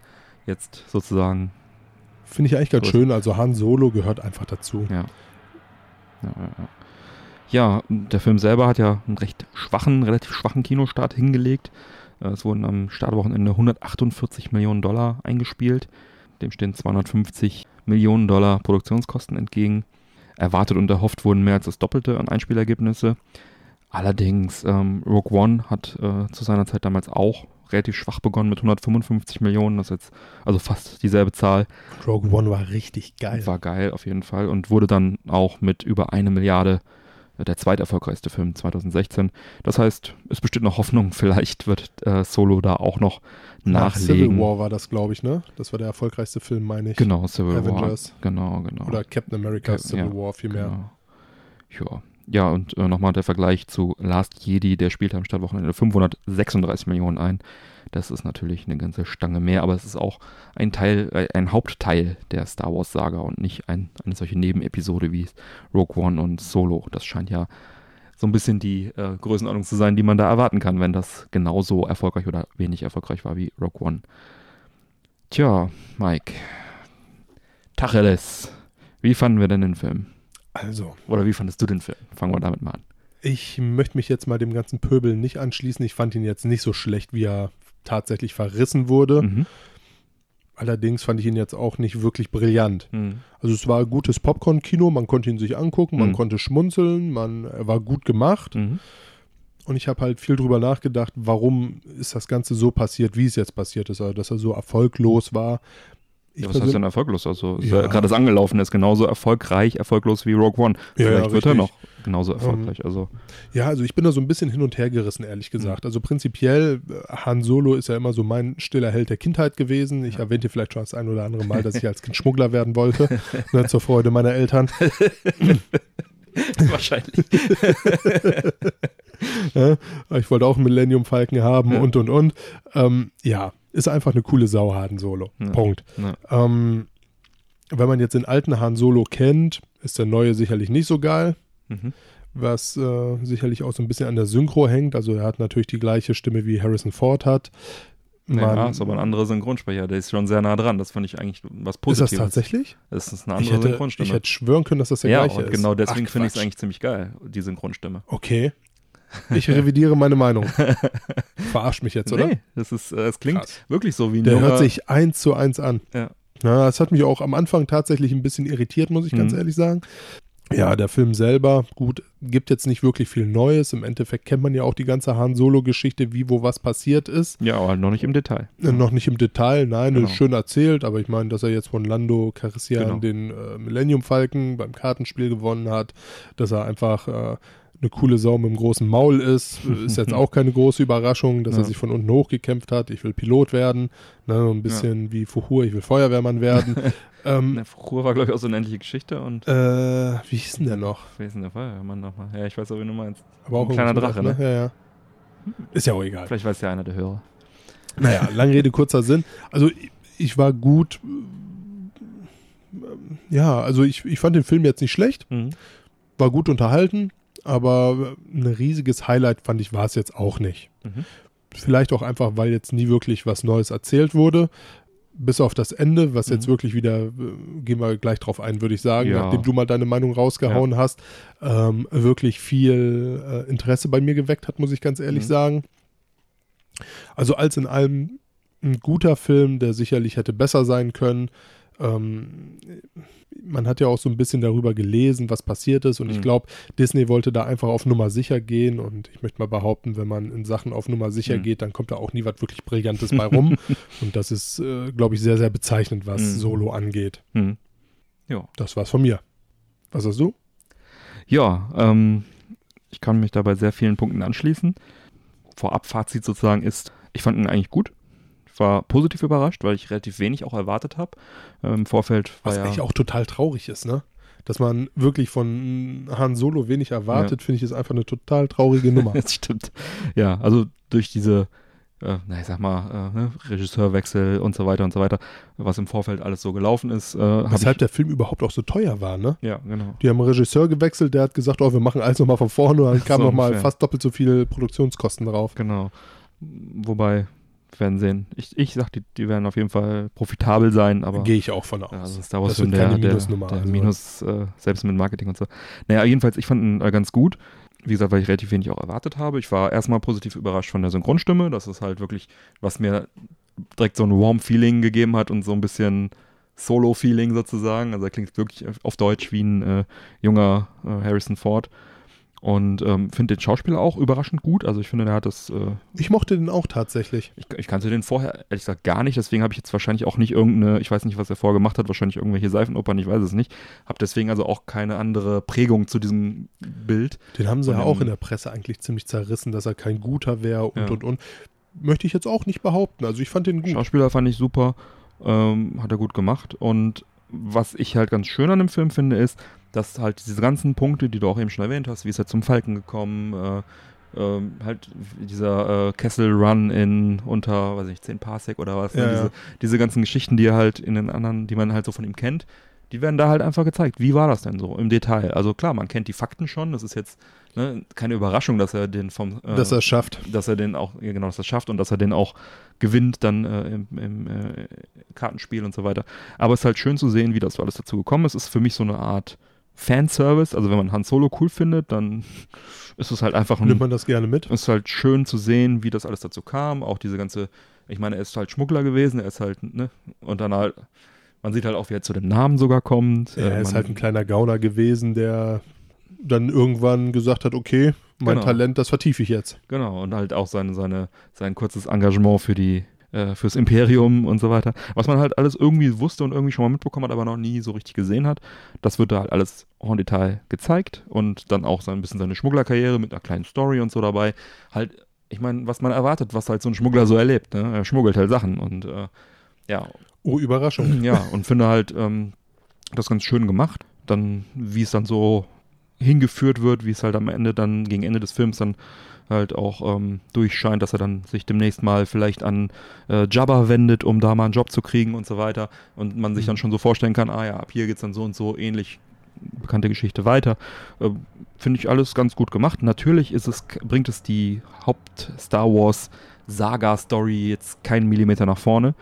jetzt sozusagen, Finde ich eigentlich ganz schön. Also Han Solo gehört einfach dazu. ja. Ja, ja, ja. ja, der Film selber hat ja einen recht schwachen, relativ schwachen Kinostart hingelegt. Äh, Es wurden am Startwochenende 148 Millionen Dollar eingespielt. Dem stehen 250 Millionen Dollar Produktionskosten entgegen. Erwartet und erhofft wurden mehr als das Doppelte an Einspielergebnisse. Allerdings, ähm, Rogue One hat äh, zu seiner Zeit damals auch relativ schwach begonnen mit 155 Millionen. Das ist jetzt also fast dieselbe Zahl. Rogue One war richtig geil. War geil auf jeden Fall und wurde dann auch mit über eine Milliarde äh, der zweiterfolgreichste Film 2016. Das heißt, es besteht noch Hoffnung, vielleicht wird äh, Solo da auch noch Nach nachlegen. Civil War war das, glaube ich, ne? Das war der erfolgreichste Film, meine ich. Genau, Civil Avengers. War. Genau, genau. Oder Captain America Ja, Civil ja, War vielmehr. Genau. Ja. Ja, und äh, nochmal der Vergleich zu Last Jedi, der spielt am Startwochenende 536 Millionen ein. Das ist natürlich eine ganze Stange mehr, aber es ist auch ein Teil, äh, ein Hauptteil der Star Wars Saga und nicht ein, eine solche Nebenepisode wie Rogue One und Solo. Das scheint ja so ein bisschen die äh, Größenordnung zu sein, die man da erwarten kann, wenn das genauso erfolgreich oder wenig erfolgreich war wie Rogue One. Tja, Mike. Tacheles. Wie fanden wir denn den Film? Also, Oder wie fandest du den Film? Fangen wir damit mal an. ich möchte mich jetzt mal dem ganzen Pöbel nicht anschließen. Ich fand ihn jetzt nicht so schlecht, wie er tatsächlich verrissen wurde. Mhm. Allerdings fand ich ihn jetzt auch nicht wirklich brillant. Mhm. Also es war ein gutes Popcorn-Kino, man konnte ihn sich angucken, man Mhm. konnte schmunzeln, man er war gut gemacht. Mhm. Und ich habe halt viel drüber nachgedacht, warum ist das Ganze so passiert, wie es jetzt passiert ist, also dass er so erfolglos war. Ja, was heißt denn erfolglos? Also, Ja. gerade das angelaufen ist, genauso erfolgreich, erfolglos wie Rogue One. Ja, Vielleicht ja, wird er noch genauso erfolgreich. also, Ja, also ich bin da so ein bisschen hin und her gerissen, ehrlich gesagt. Also prinzipiell, äh, Han Solo ist ja immer so mein stiller Held der Kindheit gewesen. Ich erwähnte vielleicht schon das ein oder andere Mal, dass ich [LAUGHS] als Kind Schmuggler werden wollte, ne, zur Freude meiner Eltern. wahrscheinlich. [LAUGHS] Ja, ich wollte auch einen Millennium Falcon haben Ja. und und und. Ähm, ja, ist einfach eine coole Sau, Han Solo. Ja. Punkt. Ja. Ähm, wenn man jetzt den alten Han Solo kennt, ist der neue sicherlich nicht so geil. Mhm. was äh, sicherlich auch so ein bisschen an der Synchro hängt. Also er hat natürlich die gleiche Stimme wie Harrison Ford hat. Ja, Man- ist aber ein anderer Synchronsprecher, der ist schon sehr nah dran. Das fand ich eigentlich was ist Positives. das tatsächlich? Das ist eine Ich andere hätte, Synchronstimme. ich hätte schwören können, dass das der ja, gleiche und ist. genau deswegen finde ich es eigentlich ziemlich geil, die Synchronstimme. Okay. Ich revidiere meine Meinung. [LAUGHS] Verarscht mich jetzt, oder? Nee, das ist, äh, es klingt Krass. wirklich so wie ein Der hört sich eins zu eins an. Ja. Na, das hat mich auch am Anfang tatsächlich ein bisschen irritiert, muss ich ganz Mhm. ehrlich sagen. Ja, der Film selber, gut, gibt jetzt nicht wirklich viel Neues. Im Endeffekt kennt man ja auch die ganze Han Solo-Geschichte, wie, wo, was passiert ist. Ja, aber noch nicht im Detail. Äh, Noch nicht im Detail, nein, Genau. schön erzählt, aber ich meine, dass er jetzt von Lando Calrissian Genau. den äh, Millennium Falcon beim Kartenspiel gewonnen hat, dass er einfach äh, eine coole Sau mit einem großen Maul ist, [LAUGHS] ist jetzt auch keine große Überraschung, dass er Ja. sich von unten hochgekämpft hat. Ich will Pilot werden, ne, ein bisschen wie Fuhur, ich will Feuerwehrmann werden. [LAUGHS] ähm, Na, Früher war, glaube ich, auch so eine endliche Geschichte und äh, wie hieß denn der noch? wer ist denn der Feuerwehrmann nochmal? Ja, ich weiß auch, wie du meinst. Aber auch Ein kleiner Drache, mit, Ja, ja. Ist ja auch egal. Vielleicht weiß ja einer der Hörer. Naja, lange Rede, kurzer Sinn. Also ich, ich war gut. Ja, also ich, ich fand den Film jetzt nicht schlecht, Mhm. war gut unterhalten, aber ein riesiges Highlight fand ich war es jetzt auch nicht. Mhm. Vielleicht auch einfach, weil jetzt nie wirklich was Neues erzählt wurde. Bis auf das Ende, was jetzt Mhm. wirklich wieder, äh, gehen wir gleich drauf ein, würde ich sagen, Ja. nachdem du mal deine Meinung rausgehauen hast, ähm, wirklich viel äh, Interesse bei mir geweckt hat, muss ich ganz ehrlich Mhm. sagen. Also als in allem ein guter Film, der sicherlich hätte besser sein können. Ähm, man hat ja auch so ein bisschen darüber gelesen, was passiert ist und ich Mhm. glaube, Disney wollte da einfach auf Nummer sicher gehen und ich möchte mal behaupten, wenn man in Sachen auf Nummer sicher Mhm. geht, dann kommt da auch nie was wirklich Brillantes bei rum [LAUGHS] und das ist, äh, glaube ich, sehr, sehr bezeichnend, was Mhm. Solo angeht. Mhm. Ja. Das war's von mir. Was hast du? Ja, ähm, ich kann mich da bei sehr vielen Punkten anschließen. Vorab-Fazit sozusagen ist, ich fand ihn eigentlich gut. Ich war positiv überrascht, weil ich relativ wenig auch erwartet habe. Ähm, Im Vorfeld war Was ja, eigentlich auch total traurig ist, ne? Dass man wirklich von Han Solo wenig erwartet, finde ich, ist einfach eine total traurige Nummer. [LAUGHS] das stimmt. Ja, also durch diese, äh, na ich sag mal, äh, ne, Regisseurwechsel und so weiter und so weiter, was im Vorfeld alles so gelaufen ist, äh, habe ich, Weshalb der Film überhaupt auch so teuer war, ne? ja, genau. Die haben einen Regisseur gewechselt, der hat gesagt, oh, wir machen alles nochmal von vorne und dann [LAUGHS] kam So nochmal fast doppelt so viel Produktionskosten drauf. Genau. Wobei, werden sehen. Ich, ich sag, die, die werden auf jeden Fall profitabel sein, aber Gehe ich auch von aus. Ja, also Star Wars Das wird der, keine der, Minusnummer, der also. Minus, äh, selbst mit Marketing und so. Naja, jedenfalls, ich fand ihn äh, ganz gut. Wie gesagt, weil ich relativ wenig auch erwartet habe. Ich war erstmal positiv überrascht von der Synchronstimme. Das ist halt wirklich, was mir direkt so ein Warm-Feeling gegeben hat und so ein bisschen Solo-Feeling sozusagen. Also er klingt wirklich auf Deutsch wie ein äh, junger äh, Harrison Ford. Und ähm, finde den Schauspieler auch überraschend gut. Also ich finde, der hat das. Äh, Ich mochte den auch tatsächlich. ich, ich kannte den vorher ehrlich gesagt gar nicht, deswegen habe ich jetzt wahrscheinlich auch nicht irgendeine, ich weiß nicht, was er vorher gemacht hat, wahrscheinlich irgendwelche Seifenopern, ich weiß es nicht. Habe deswegen also auch keine andere Prägung zu diesem Bild. Den haben sie ja auch in der Presse eigentlich ziemlich zerrissen, dass er kein guter wäre und Ja. und und. Möchte ich jetzt auch nicht behaupten. Also ich fand den gut. Schauspieler fand ich super, ähm, hat er gut gemacht. Und was ich halt ganz schön an dem Film finde, ist, dass halt diese ganzen Punkte, die du auch eben schon erwähnt hast, wie ist er zum Falken gekommen, äh, ähm, halt dieser äh, Kessel Run in unter, weiß ich nicht, 10 Parsec oder was, ne? Ja, diese, ja. diese ganzen Geschichten, die er halt in den anderen, die man halt so von ihm kennt, die werden da halt einfach gezeigt. Wie war das denn so im Detail? Also klar, man kennt die Fakten schon, das ist jetzt ne, keine Überraschung, dass er den vom äh, dass er es schafft. dass er den auch, ja genau, dass er es schafft und dass er den auch gewinnt dann äh, im, im äh, Kartenspiel und so weiter. Aber es ist halt schön zu sehen, wie das so alles dazu gekommen ist. Es ist für mich so eine Art Fanservice. Also wenn man Han Solo cool findet, dann [LAUGHS] ist es halt einfach ein, Nimmt man das gerne mit? ist halt schön zu sehen, wie das alles dazu kam. Auch diese ganze, ich meine, er ist halt Schmuggler gewesen, er ist halt, ne, und dann halt, man sieht halt auch, wie er zu dem Namen sogar kommt. Er Äh, ist halt ein kleiner Gauner gewesen, der dann irgendwann gesagt hat, okay, mein Genau. Talent, das vertiefe ich jetzt. Genau, und halt auch seine, seine, sein kurzes Engagement für die, äh, fürs Imperium und so weiter. Was man halt alles irgendwie wusste und irgendwie schon mal mitbekommen hat, aber noch nie so richtig gesehen hat. Das wird da halt alles en Detail gezeigt und dann auch so ein bisschen seine Schmugglerkarriere mit einer kleinen Story und so dabei. Halt, ich meine, was man erwartet, was halt so ein Schmuggler so erlebt. Ne? Er schmuggelt halt Sachen und äh, ja, Oh, Überraschung. ja, und finde halt ähm, das ganz schön gemacht. Dann, wie es dann so hingeführt wird, wie es halt am Ende dann, gegen Ende des Films dann halt auch ähm, durchscheint, dass er dann sich demnächst mal vielleicht an äh, Jabba wendet, um da mal einen Job zu kriegen und so weiter. Und man sich Mhm. dann schon so vorstellen kann, ah ja, ab hier geht's dann so und so ähnlich bekannte Geschichte weiter. Äh, Finde ich alles ganz gut gemacht. Natürlich ist es, bringt es die Haupt-Star Wars Saga-Story jetzt keinen Millimeter nach vorne.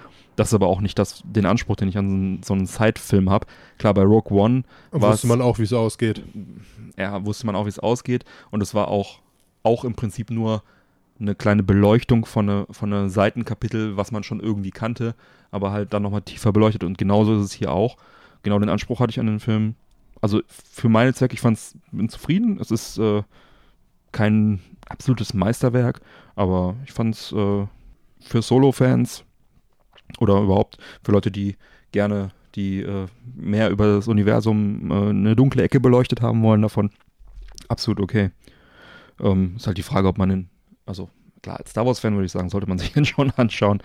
Das ist aber auch nicht das, den Anspruch, den ich an so einen, Side-Film habe. Klar, bei Rogue One wusste man auch, wie es ausgeht. ja, wusste man auch, wie es ausgeht. Und es war auch, auch im Prinzip nur eine kleine Beleuchtung von einem von eine Seitenkapitel, was man schon irgendwie kannte, aber halt dann nochmal tiefer beleuchtet. Und genauso ist es hier auch. Genau den Anspruch hatte ich an den Film. Also für meine Zwecke, ich fand's, bin zufrieden. Es ist äh, kein absolutes Meisterwerk, aber ich fand's äh, für Solo-Fans oder überhaupt für Leute, die gerne die äh, mehr über das Universum äh, eine dunkle Ecke beleuchtet haben wollen davon, absolut okay. Ähm, ist halt die Frage, ob man den, also klar, als Star Wars-Fan würde ich sagen, sollte man [LAUGHS] sich den schon anschauen.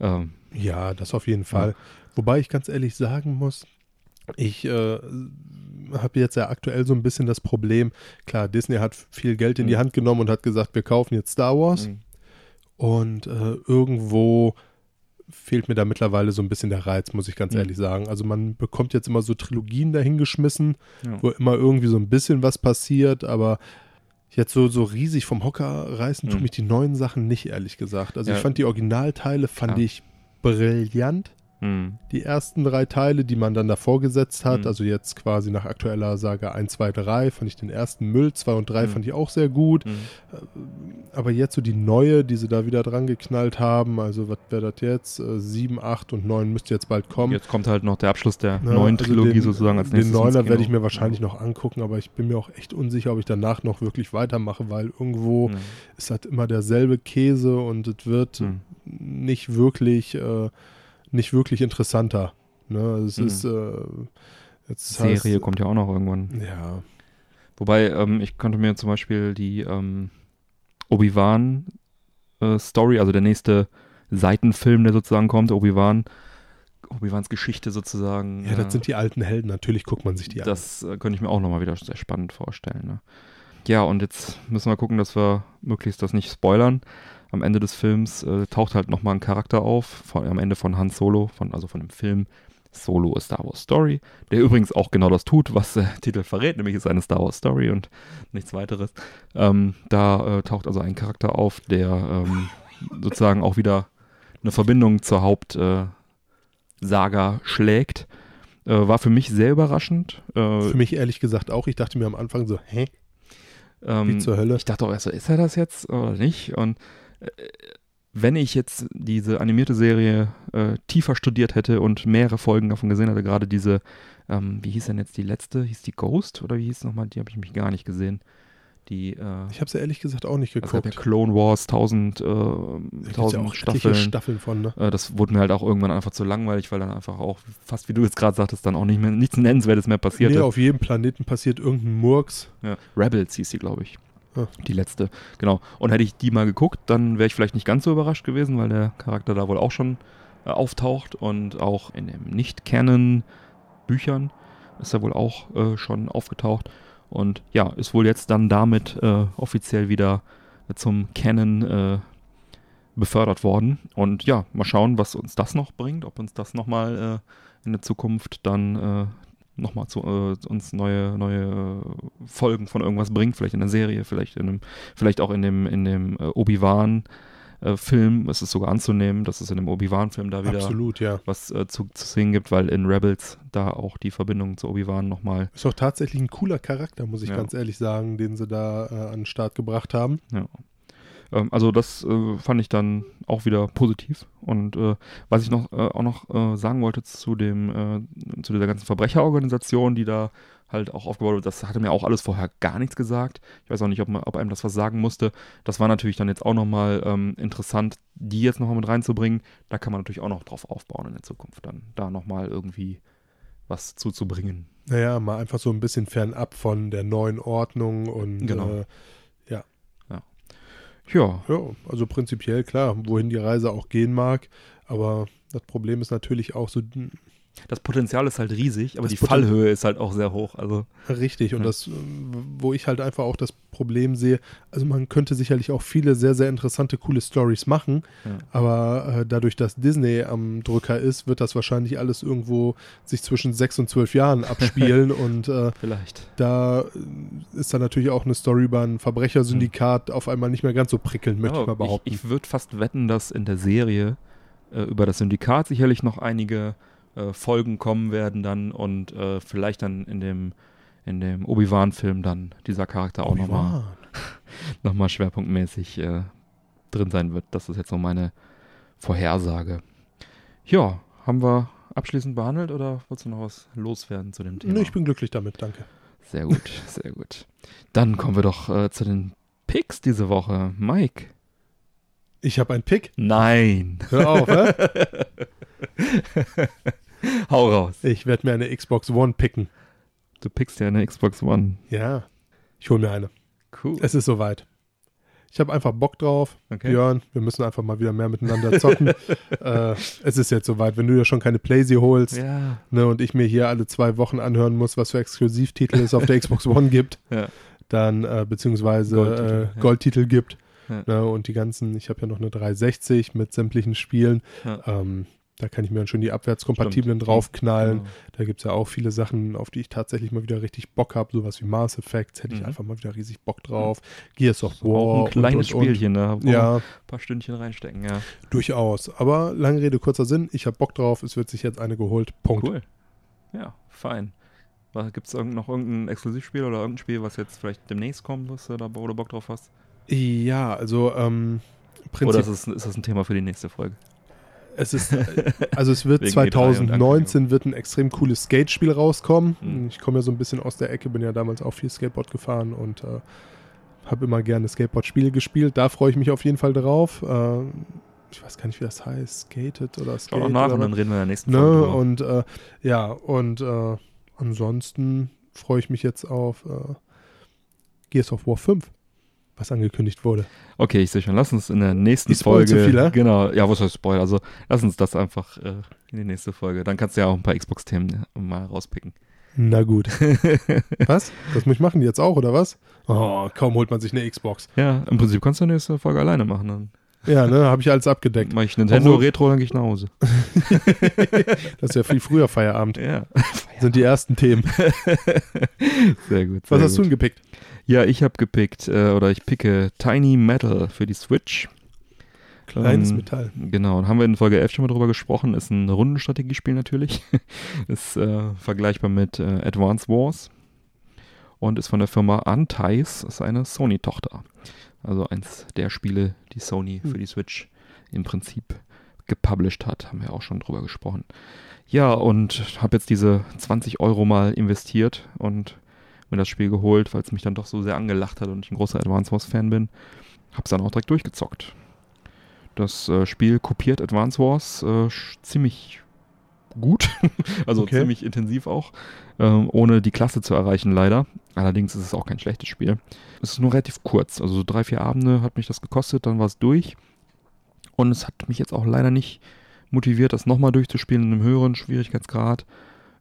Ähm, Ja, das auf jeden Fall. Wobei ich ganz ehrlich sagen muss, ich äh, habe jetzt ja aktuell so ein bisschen das Problem, klar, Disney hat viel Geld in die Mhm. Hand genommen und hat gesagt, wir kaufen jetzt Star Wars. Und äh, irgendwo fehlt mir da mittlerweile so ein bisschen der Reiz, muss ich ganz Mhm. ehrlich sagen. Also man bekommt jetzt immer so Trilogien dahingeschmissen, ja. wo immer irgendwie so ein bisschen was passiert, aber jetzt so, so riesig vom Hocker reißen tun Mhm. mich die neuen Sachen nicht, ehrlich gesagt. Also Ja. ich fand die Originalteile, fand Ja. ich brillant. Mhm. Die ersten drei Teile, die man dann davor gesetzt hat, Mhm. also jetzt quasi nach aktueller Sage 1, 2, 3, fand ich den ersten Müll, 2 und 3 Mhm. fand ich auch sehr gut. Mhm. Aber jetzt so die neue, die sie da wieder dran geknallt haben, also was wäre das jetzt? Äh, 7, 8 und 9 müsste jetzt bald kommen. Jetzt kommt halt noch der Abschluss der Ja, neuen also Trilogie den, sozusagen als nächstes. Den Neuner werde ich mir wahrscheinlich noch angucken, aber ich bin mir auch echt unsicher, ob ich danach noch wirklich weitermache, weil irgendwo Mhm. ist halt immer derselbe Käse und es wird Mhm. nicht wirklich, äh, nicht wirklich interessanter. Ne? Es Mhm. ist äh, jetzt Serie heißt, kommt ja auch noch irgendwann. Ja, Wobei, ähm, ich könnte mir zum Beispiel die ähm, Obi-Wan äh, Story, also der nächste Seitenfilm, der sozusagen kommt, Obi-Wan, Obi-Wans Geschichte sozusagen. ja, äh, das sind die alten Helden. Natürlich guckt man sich die an. Das äh, könnte ich mir auch nochmal wieder sehr spannend vorstellen. Ne? Ja, und jetzt müssen wir gucken, dass wir möglichst das nicht spoilern. Am Ende des Films äh, taucht halt nochmal ein Charakter auf, von, am Ende von Han Solo, von, also von dem Film Solo A Star Wars Story, der übrigens auch genau das tut, was der [LAUGHS] Titel verrät, nämlich ist eine Star Wars Story und nichts weiteres. Ähm, da äh, taucht also ein Charakter auf, der ähm, sozusagen auch wieder eine Verbindung zur Hauptsaga äh, schlägt. Äh, war für mich sehr überraschend. Äh, Für mich ehrlich gesagt auch. Ich dachte mir am Anfang so, hä, wie ähm, zur Hölle? ich dachte auch erst so, ist er das jetzt oder nicht? Und wenn ich jetzt diese animierte Serie äh, tiefer studiert hätte und mehrere Folgen davon gesehen hätte, gerade diese, ähm, wie hieß denn jetzt die letzte? Hieß die Ghost oder wie hieß nochmal? Die habe ich mich gar nicht gesehen. Die, äh, Ich habe es ja ehrlich gesagt auch nicht also es geguckt. ja Clone Wars, 1000, äh, Da gibt's 1000 ja auch Staffeln. Staffeln von, ne? Äh, das wurde mir halt auch irgendwann einfach zu langweilig, weil dann einfach auch, fast wie du jetzt gerade sagtest, dann auch nicht mehr nichts Nennenswertes mehr passierte. Nee, auf jedem Planeten passiert irgendein Murks. Ja. Rebels hieß sie, glaube ich. Die letzte. Genau. Und hätte ich die mal geguckt, dann wäre ich vielleicht nicht ganz so überrascht gewesen, weil der Charakter da wohl auch schon äh, auftaucht und auch in den Nicht-Canon-Büchern ist er wohl auch äh, schon aufgetaucht. Und ja, ist wohl jetzt dann damit äh, offiziell wieder zum Canon äh, befördert worden. Und ja, mal schauen, was uns das noch bringt, ob uns das nochmal äh, in der Zukunft dann äh, nochmal zu äh, uns neue, neue Folgen von irgendwas bringt, vielleicht in der Serie, vielleicht in einem, vielleicht auch in dem, in dem äh, Obi-Wan äh, Film. Es ist sogar anzunehmen, dass es in dem Obi-Wan-Film da wieder Absolut, ja. was äh, zu, zu sehen gibt, weil in Rebels da auch die Verbindung zu Obi-Wan nochmal Ist auch tatsächlich ein cooler Charakter, muss ich Ja. ganz ehrlich sagen, den sie da äh, an den Start gebracht haben. Ja. Ähm, also das äh, fand ich dann auch wieder positiv. Und äh, was ich noch äh, auch noch äh, sagen wollte zu dem äh, zu dieser ganzen Verbrecherorganisation, die da halt auch aufgebaut wird, das hatte mir auch alles vorher gar nichts gesagt. Ich weiß auch nicht, ob, man, ob einem das was sagen musste. Das war natürlich dann jetzt auch nochmal ähm, interessant, die jetzt nochmal mit reinzubringen. Da kann man natürlich auch noch drauf aufbauen in der Zukunft, dann da nochmal irgendwie was zuzubringen. Naja, mal einfach so ein bisschen fernab von der neuen Ordnung und Genau. äh, Ja, ja, also prinzipiell klar, wohin die Reise auch gehen mag. Aber das Problem ist natürlich auch so das Potenzial ist halt riesig, aber Das die Poten- Fallhöhe ist halt auch sehr hoch. Also Richtig, und Ja. das, wo ich halt einfach auch das Problem sehe, also man könnte sicherlich auch viele sehr, sehr interessante, coole Stories machen, Ja. aber äh, dadurch, dass Disney am Drücker ist, wird das wahrscheinlich alles irgendwo sich zwischen sechs und zwölf Jahren [LAUGHS] abspielen und äh, vielleicht. da äh, ist dann natürlich auch eine Story über ein Verbrechersyndikat auf einmal nicht mehr ganz so prickelnd, möchte ich mal behaupten. Ich, ich würde fast wetten, dass in der Serie äh, über das Syndikat sicherlich noch einige äh, Folgen kommen werden dann und äh, vielleicht dann in dem, in dem Obi-Wan-Film dann dieser Charakter auch nochmal [LAUGHS] noch mal schwerpunktmäßig äh, drin sein wird. Das ist jetzt so meine Vorhersage. Ja, haben wir abschließend behandelt oder wolltest du noch was loswerden zu dem Thema? Nee, ich bin glücklich damit, danke. Sehr gut, [LAUGHS] sehr gut. Dann kommen wir doch äh, zu den Picks diese Woche. Mike. Ich habe einen Pick. Nein. Hör auf, hä? [LAUGHS] [LAUGHS] Hau raus. Ich werde mir eine Xbox One picken. Du pickst ja eine Xbox One. Ja, ich hole mir eine. Cool. Es ist soweit. Ich habe einfach Bock drauf. Okay. Björn, wir müssen einfach mal wieder mehr miteinander zocken. [LAUGHS] äh, es ist jetzt soweit. Wenn du dir schon keine Playsee holst Ja. ne, und ich mir hier alle zwei Wochen anhören muss, was für Exklusivtitel es auf der [LAUGHS] Xbox One gibt, Ja. dann äh, beziehungsweise Goldtitel, äh, ja. Goldtitel gibt. Ja. Ne, und die ganzen, ich habe ja noch eine 360 mit sämtlichen Spielen. Ja. Ähm, da kann ich mir dann schon die abwärtskompatiblen Stimmt. draufknallen. Genau. Da gibt es ja auch viele Sachen, auf die ich tatsächlich mal wieder richtig Bock habe. Sowas wie Mass Effects hätte ich Mhm. einfach mal wieder riesig Bock drauf. Gears of War. auch ein kleines und, und, Spielchen, da Und. Ja, ein paar Stündchen reinstecken, ja. durchaus. Aber lange Rede, kurzer Sinn. Ich habe Bock drauf. Es wird sich jetzt eine geholt. Punkt. Cool. Ja, fein. Gibt es noch irgendein Exklusivspiel oder irgendein Spiel, was jetzt vielleicht demnächst kommt, was du da wo du Bock drauf hast? Ja, also ähm, Prinzip, Oder ist das, ist das ein Thema für die nächste Folge? Es ist, äh, also es wird [LAUGHS] Wegen E3 und 2019 wird ein extrem cooles Skate-Spiel rauskommen. Mhm. Ich komme ja so ein bisschen aus der Ecke, bin ja damals auch viel Skateboard gefahren und äh, habe immer gerne Skateboard-Spiele gespielt. Da freue ich mich auf jeden Fall drauf. Äh, ich weiß gar nicht, wie das heißt. Skated oder Schau Skate. doch nach oder und dann reden wir in der nächsten Ne, Folge und äh, ja, und äh, ansonsten freue ich mich jetzt auf äh, Gears of War 5, was angekündigt wurde. Okay, ich sehe schon. Lass uns in der nächsten Ich Folge. zu viel, hä? Genau, ja, was heißt Spoil? Also lass uns das einfach äh, in die nächste Folge. Dann kannst du ja auch ein paar Xbox-Themen mal rauspicken. Na gut. [LAUGHS] was? Das muss ich machen jetzt auch, oder was? Oh, kaum holt man sich eine Xbox. ja, im Prinzip kannst du die nächste Folge alleine machen. Dann Ja, ne, habe ich alles abgedeckt. mache ich Nintendo Obwohl- Retro, dann gehe ich nach Hause. [LAUGHS] Das ist ja viel früher Feierabend. Ja. Sind die ersten Themen. [LAUGHS] Sehr gut. Was sehr hast du gut. denn gepickt? Ja, ich habe gepickt, äh, oder ich picke Tiny Metal für die Switch. Kleines Ähm, Metall. Genau, und haben wir in Folge 11 schon mal drüber gesprochen. Ist ein Rundenstrategiespiel natürlich. [LAUGHS] ist äh, vergleichbar mit äh, Advance Wars. Und ist von der Firma Antais, ist eine Sony-Tochter. Also eins der Spiele, die Sony Hm. für die Switch im Prinzip gepublished hat. Haben wir auch schon drüber gesprochen. Ja, und habe jetzt diese 20 Euro mal investiert und mir das Spiel geholt, weil es mich dann doch so sehr angelacht hat und ich ein großer Advance Wars Fan bin. Hab's dann auch direkt durchgezockt. Das äh, Spiel kopiert Advance Wars äh, ziemlich gut, [LAUGHS] also Okay. ziemlich intensiv auch, ähm, ohne die Klasse zu erreichen leider. Allerdings ist es auch kein schlechtes Spiel. Es ist nur relativ kurz, also so drei, vier Abende hat mich das gekostet, dann war es durch. Und es hat mich jetzt auch leider nicht motiviert, das nochmal durchzuspielen in einem höheren Schwierigkeitsgrad.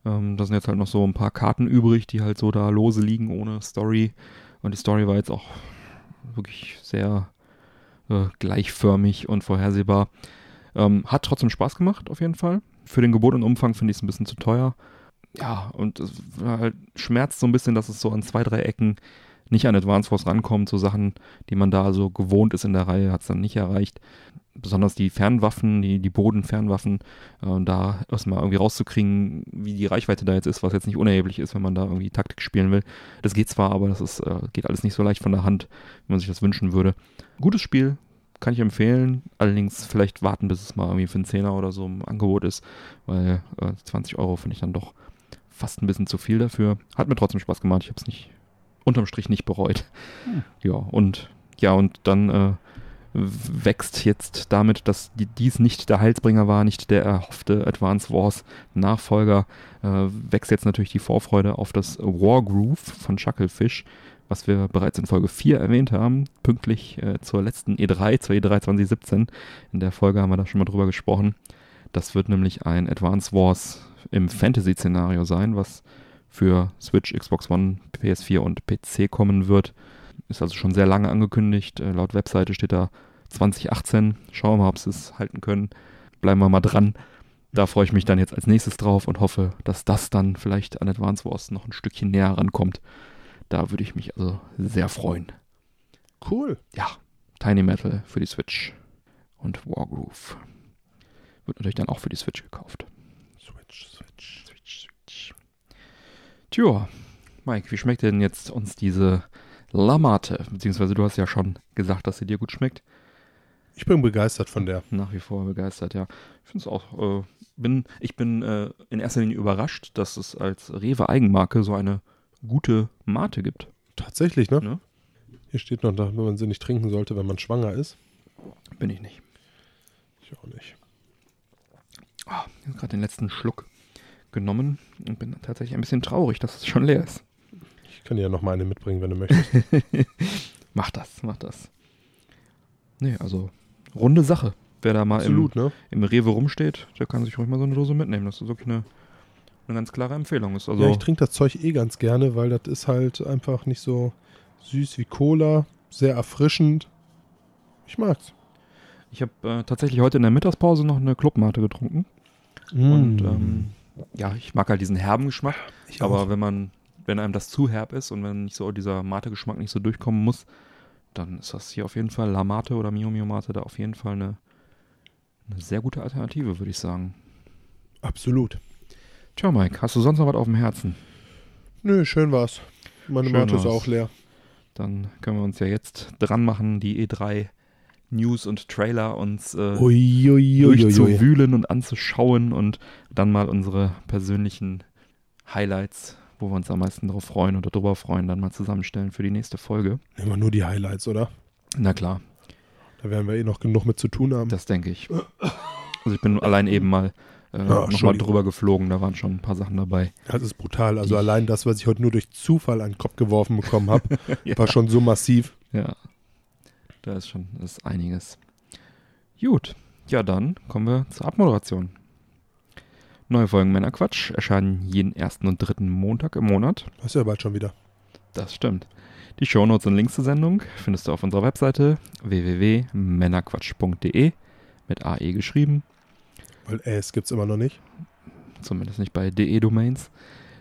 Ähm, da sind jetzt halt noch so ein paar Karten übrig, die halt so da lose liegen ohne Story. Und die Story war jetzt auch wirklich sehr äh, gleichförmig und vorhersehbar. Ähm, hat trotzdem Spaß gemacht, auf jeden Fall. Für den gebotenen Umfang finde ich es ein bisschen zu teuer. Ja, und es halt schmerzt so ein bisschen, dass es so an zwei, drei Ecken nicht an Advance Force rankommt. So Sachen, die man da so gewohnt ist in der Reihe, hat es dann nicht erreicht. Besonders die Fernwaffen, die, die Bodenfernwaffen, äh, da erstmal irgendwie rauszukriegen, wie die Reichweite da jetzt ist, was jetzt nicht unerheblich ist, wenn man da irgendwie Taktik spielen will. Das geht zwar, aber das ist, äh, geht alles nicht so leicht von der Hand, wie man sich das wünschen würde. Gutes Spiel, kann ich empfehlen. Allerdings vielleicht warten, bis es mal irgendwie für einen Zehner oder so im Angebot ist, weil äh, 20 Euro finde ich dann doch fast ein bisschen zu viel dafür. Hat mir trotzdem Spaß gemacht. Ich habe es nicht unterm Strich nicht bereut. Hm. Ja, und ja, und dann äh, wächst jetzt damit, dass die, dies nicht der Heilsbringer war, nicht der erhoffte Advance Wars Nachfolger, äh, wächst jetzt natürlich die Vorfreude auf das Wargroove von Shucklefish, was wir bereits in Folge 4 erwähnt haben, pünktlich äh, zur letzten E3, zur E E3 2017. In der Folge haben wir da schon mal drüber gesprochen. Das wird nämlich ein Advance Wars im Fantasy-Szenario sein, was für Switch, Xbox One, PS4 und PC kommen wird. Ist also schon sehr lange angekündigt. Äh, laut Webseite steht da 2018. Schauen wir mal, ob sie es halten können. Bleiben wir mal dran. Da freue ich mich dann jetzt als nächstes drauf und hoffe, dass das dann vielleicht an Advance Wars noch ein Stückchen näher rankommt. Da würde ich mich also sehr freuen. Cool. Ja, Tiny Metal für die Switch und Wargroove. Wird natürlich dann auch für die Switch gekauft. Switch, Switch. Switch, Switch. Tja, Mike, wie schmeckt denn jetzt uns diese Lamate? Beziehungsweise du hast ja schon gesagt, dass sie dir gut schmeckt. Ich bin begeistert von der. Nach wie vor begeistert, ja. Ich finde es auch, äh, bin, ich bin äh, in erster Linie überrascht, dass es als Rewe-Eigenmarke so eine gute Mate gibt. Tatsächlich, ne? Ne? Hier steht noch, dass man sie nicht trinken sollte, wenn man schwanger ist. Bin ich nicht. Ich auch nicht. Ah, ich habe gerade den letzten Schluck genommen und bin tatsächlich ein bisschen traurig, dass es schon leer ist. Ich kann dir ja noch mal eine mitbringen, wenn du möchtest. [LAUGHS] mach das, mach das. Nee, also runde Sache. Wer da mal im, Absolut, ne? im Rewe rumsteht, der kann sich ruhig mal so eine Dose mitnehmen. Das ist wirklich eine, eine ganz klare Empfehlung. Ist also ja, ich trinke das Zeug eh ganz gerne, weil das ist halt einfach nicht so süß wie Cola, sehr erfrischend. Ich mag's. ich habe äh, tatsächlich heute in der Mittagspause noch eine Clubmate getrunken. Und Mm. ähm, ja, ich mag halt diesen herben Geschmack. ich Aber auch. wenn man, wenn einem das zu herb ist und wenn nicht so dieser Mate-Geschmack nicht so durchkommen muss, dann ist das hier auf jeden Fall La Mate oder Mio Mio Mate da auf jeden Fall eine, eine sehr gute Alternative, würde ich sagen. Absolut. Tja, Mike, hast du sonst noch was auf dem Herzen? Nö, schön war's. Meine Schön Mate ist war's. auch leer. Dann können wir uns ja jetzt dran machen, die E3 News und Trailer uns äh, Uiuiuiui. durchzuwühlen und anzuschauen und dann mal unsere persönlichen Highlights, wo wir uns am meisten drauf freuen oder drüber freuen, dann mal zusammenstellen für die nächste Folge. Nehmen wir nur die Highlights, oder? Na klar, Da werden wir eh noch genug mit zu tun haben. das denke ich. Also ich bin allein eben mal äh, nochmal drüber geflogen, da waren schon ein paar Sachen dabei. Das ist brutal. Also allein das, was ich heute nur durch Zufall an den Kopf geworfen bekommen habe, [LAUGHS] Ja. war schon so massiv. Ja, da ist schon das ist einiges. Gut, ja dann kommen wir zur Abmoderation. Neue Folgen Männerquatsch erscheinen jeden ersten und dritten Montag im Monat. Das ist ja bald schon wieder. Das stimmt. Die Shownotes und Links zur Sendung findest du auf unserer Webseite www.männerquatsch.de mit AE geschrieben, Weil es gibt's immer noch nicht. zumindest nicht bei DE-Domains.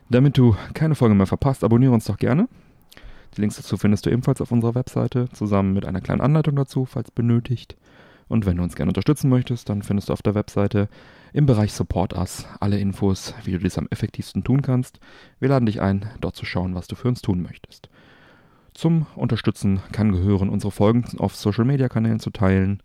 Damit du keine Folge mehr verpasst, abonniere uns doch gerne. Die Links dazu findest du ebenfalls auf unserer Webseite, zusammen mit einer kleinen Anleitung dazu, falls benötigt. Und wenn du uns gerne unterstützen möchtest, dann findest du auf der Webseite im Bereich Support Us alle Infos, wie du dies am effektivsten tun kannst. Wir laden dich ein, dort zu schauen, was du für uns tun möchtest. Zum Unterstützen kann gehören, unsere Folgen auf Social Media Kanälen zu teilen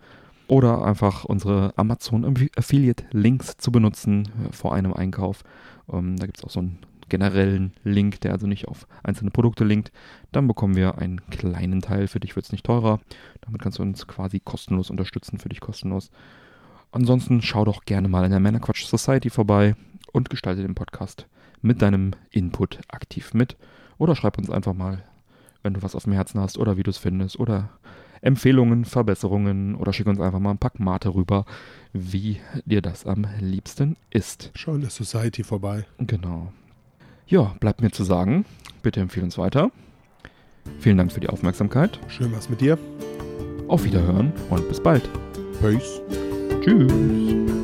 oder einfach unsere Amazon Affiliate Links zu benutzen äh, vor einem Einkauf. Ähm, da gibt es auch so einen generellen Link, der also nicht auf einzelne Produkte linkt, dann bekommen wir einen kleinen Teil. Für dich wird es nicht teurer. Damit kannst du uns quasi kostenlos unterstützen, für dich kostenlos. Ansonsten schau doch gerne mal in der Männerquatsch Society vorbei und gestalte den Podcast mit deinem Input aktiv mit. Oder schreib uns einfach mal, wenn du was auf dem Herzen hast oder wie du es findest oder Empfehlungen, Verbesserungen oder schick uns einfach mal ein Pack Mate rüber, wie dir das am liebsten ist. Schau in der Society vorbei. Genau. Ja, bleibt mir zu sagen, bitte empfehle uns weiter. Vielen Dank für die Aufmerksamkeit. Schön was mit dir. Auf Wiederhören und bis bald. Peace. Tschüss.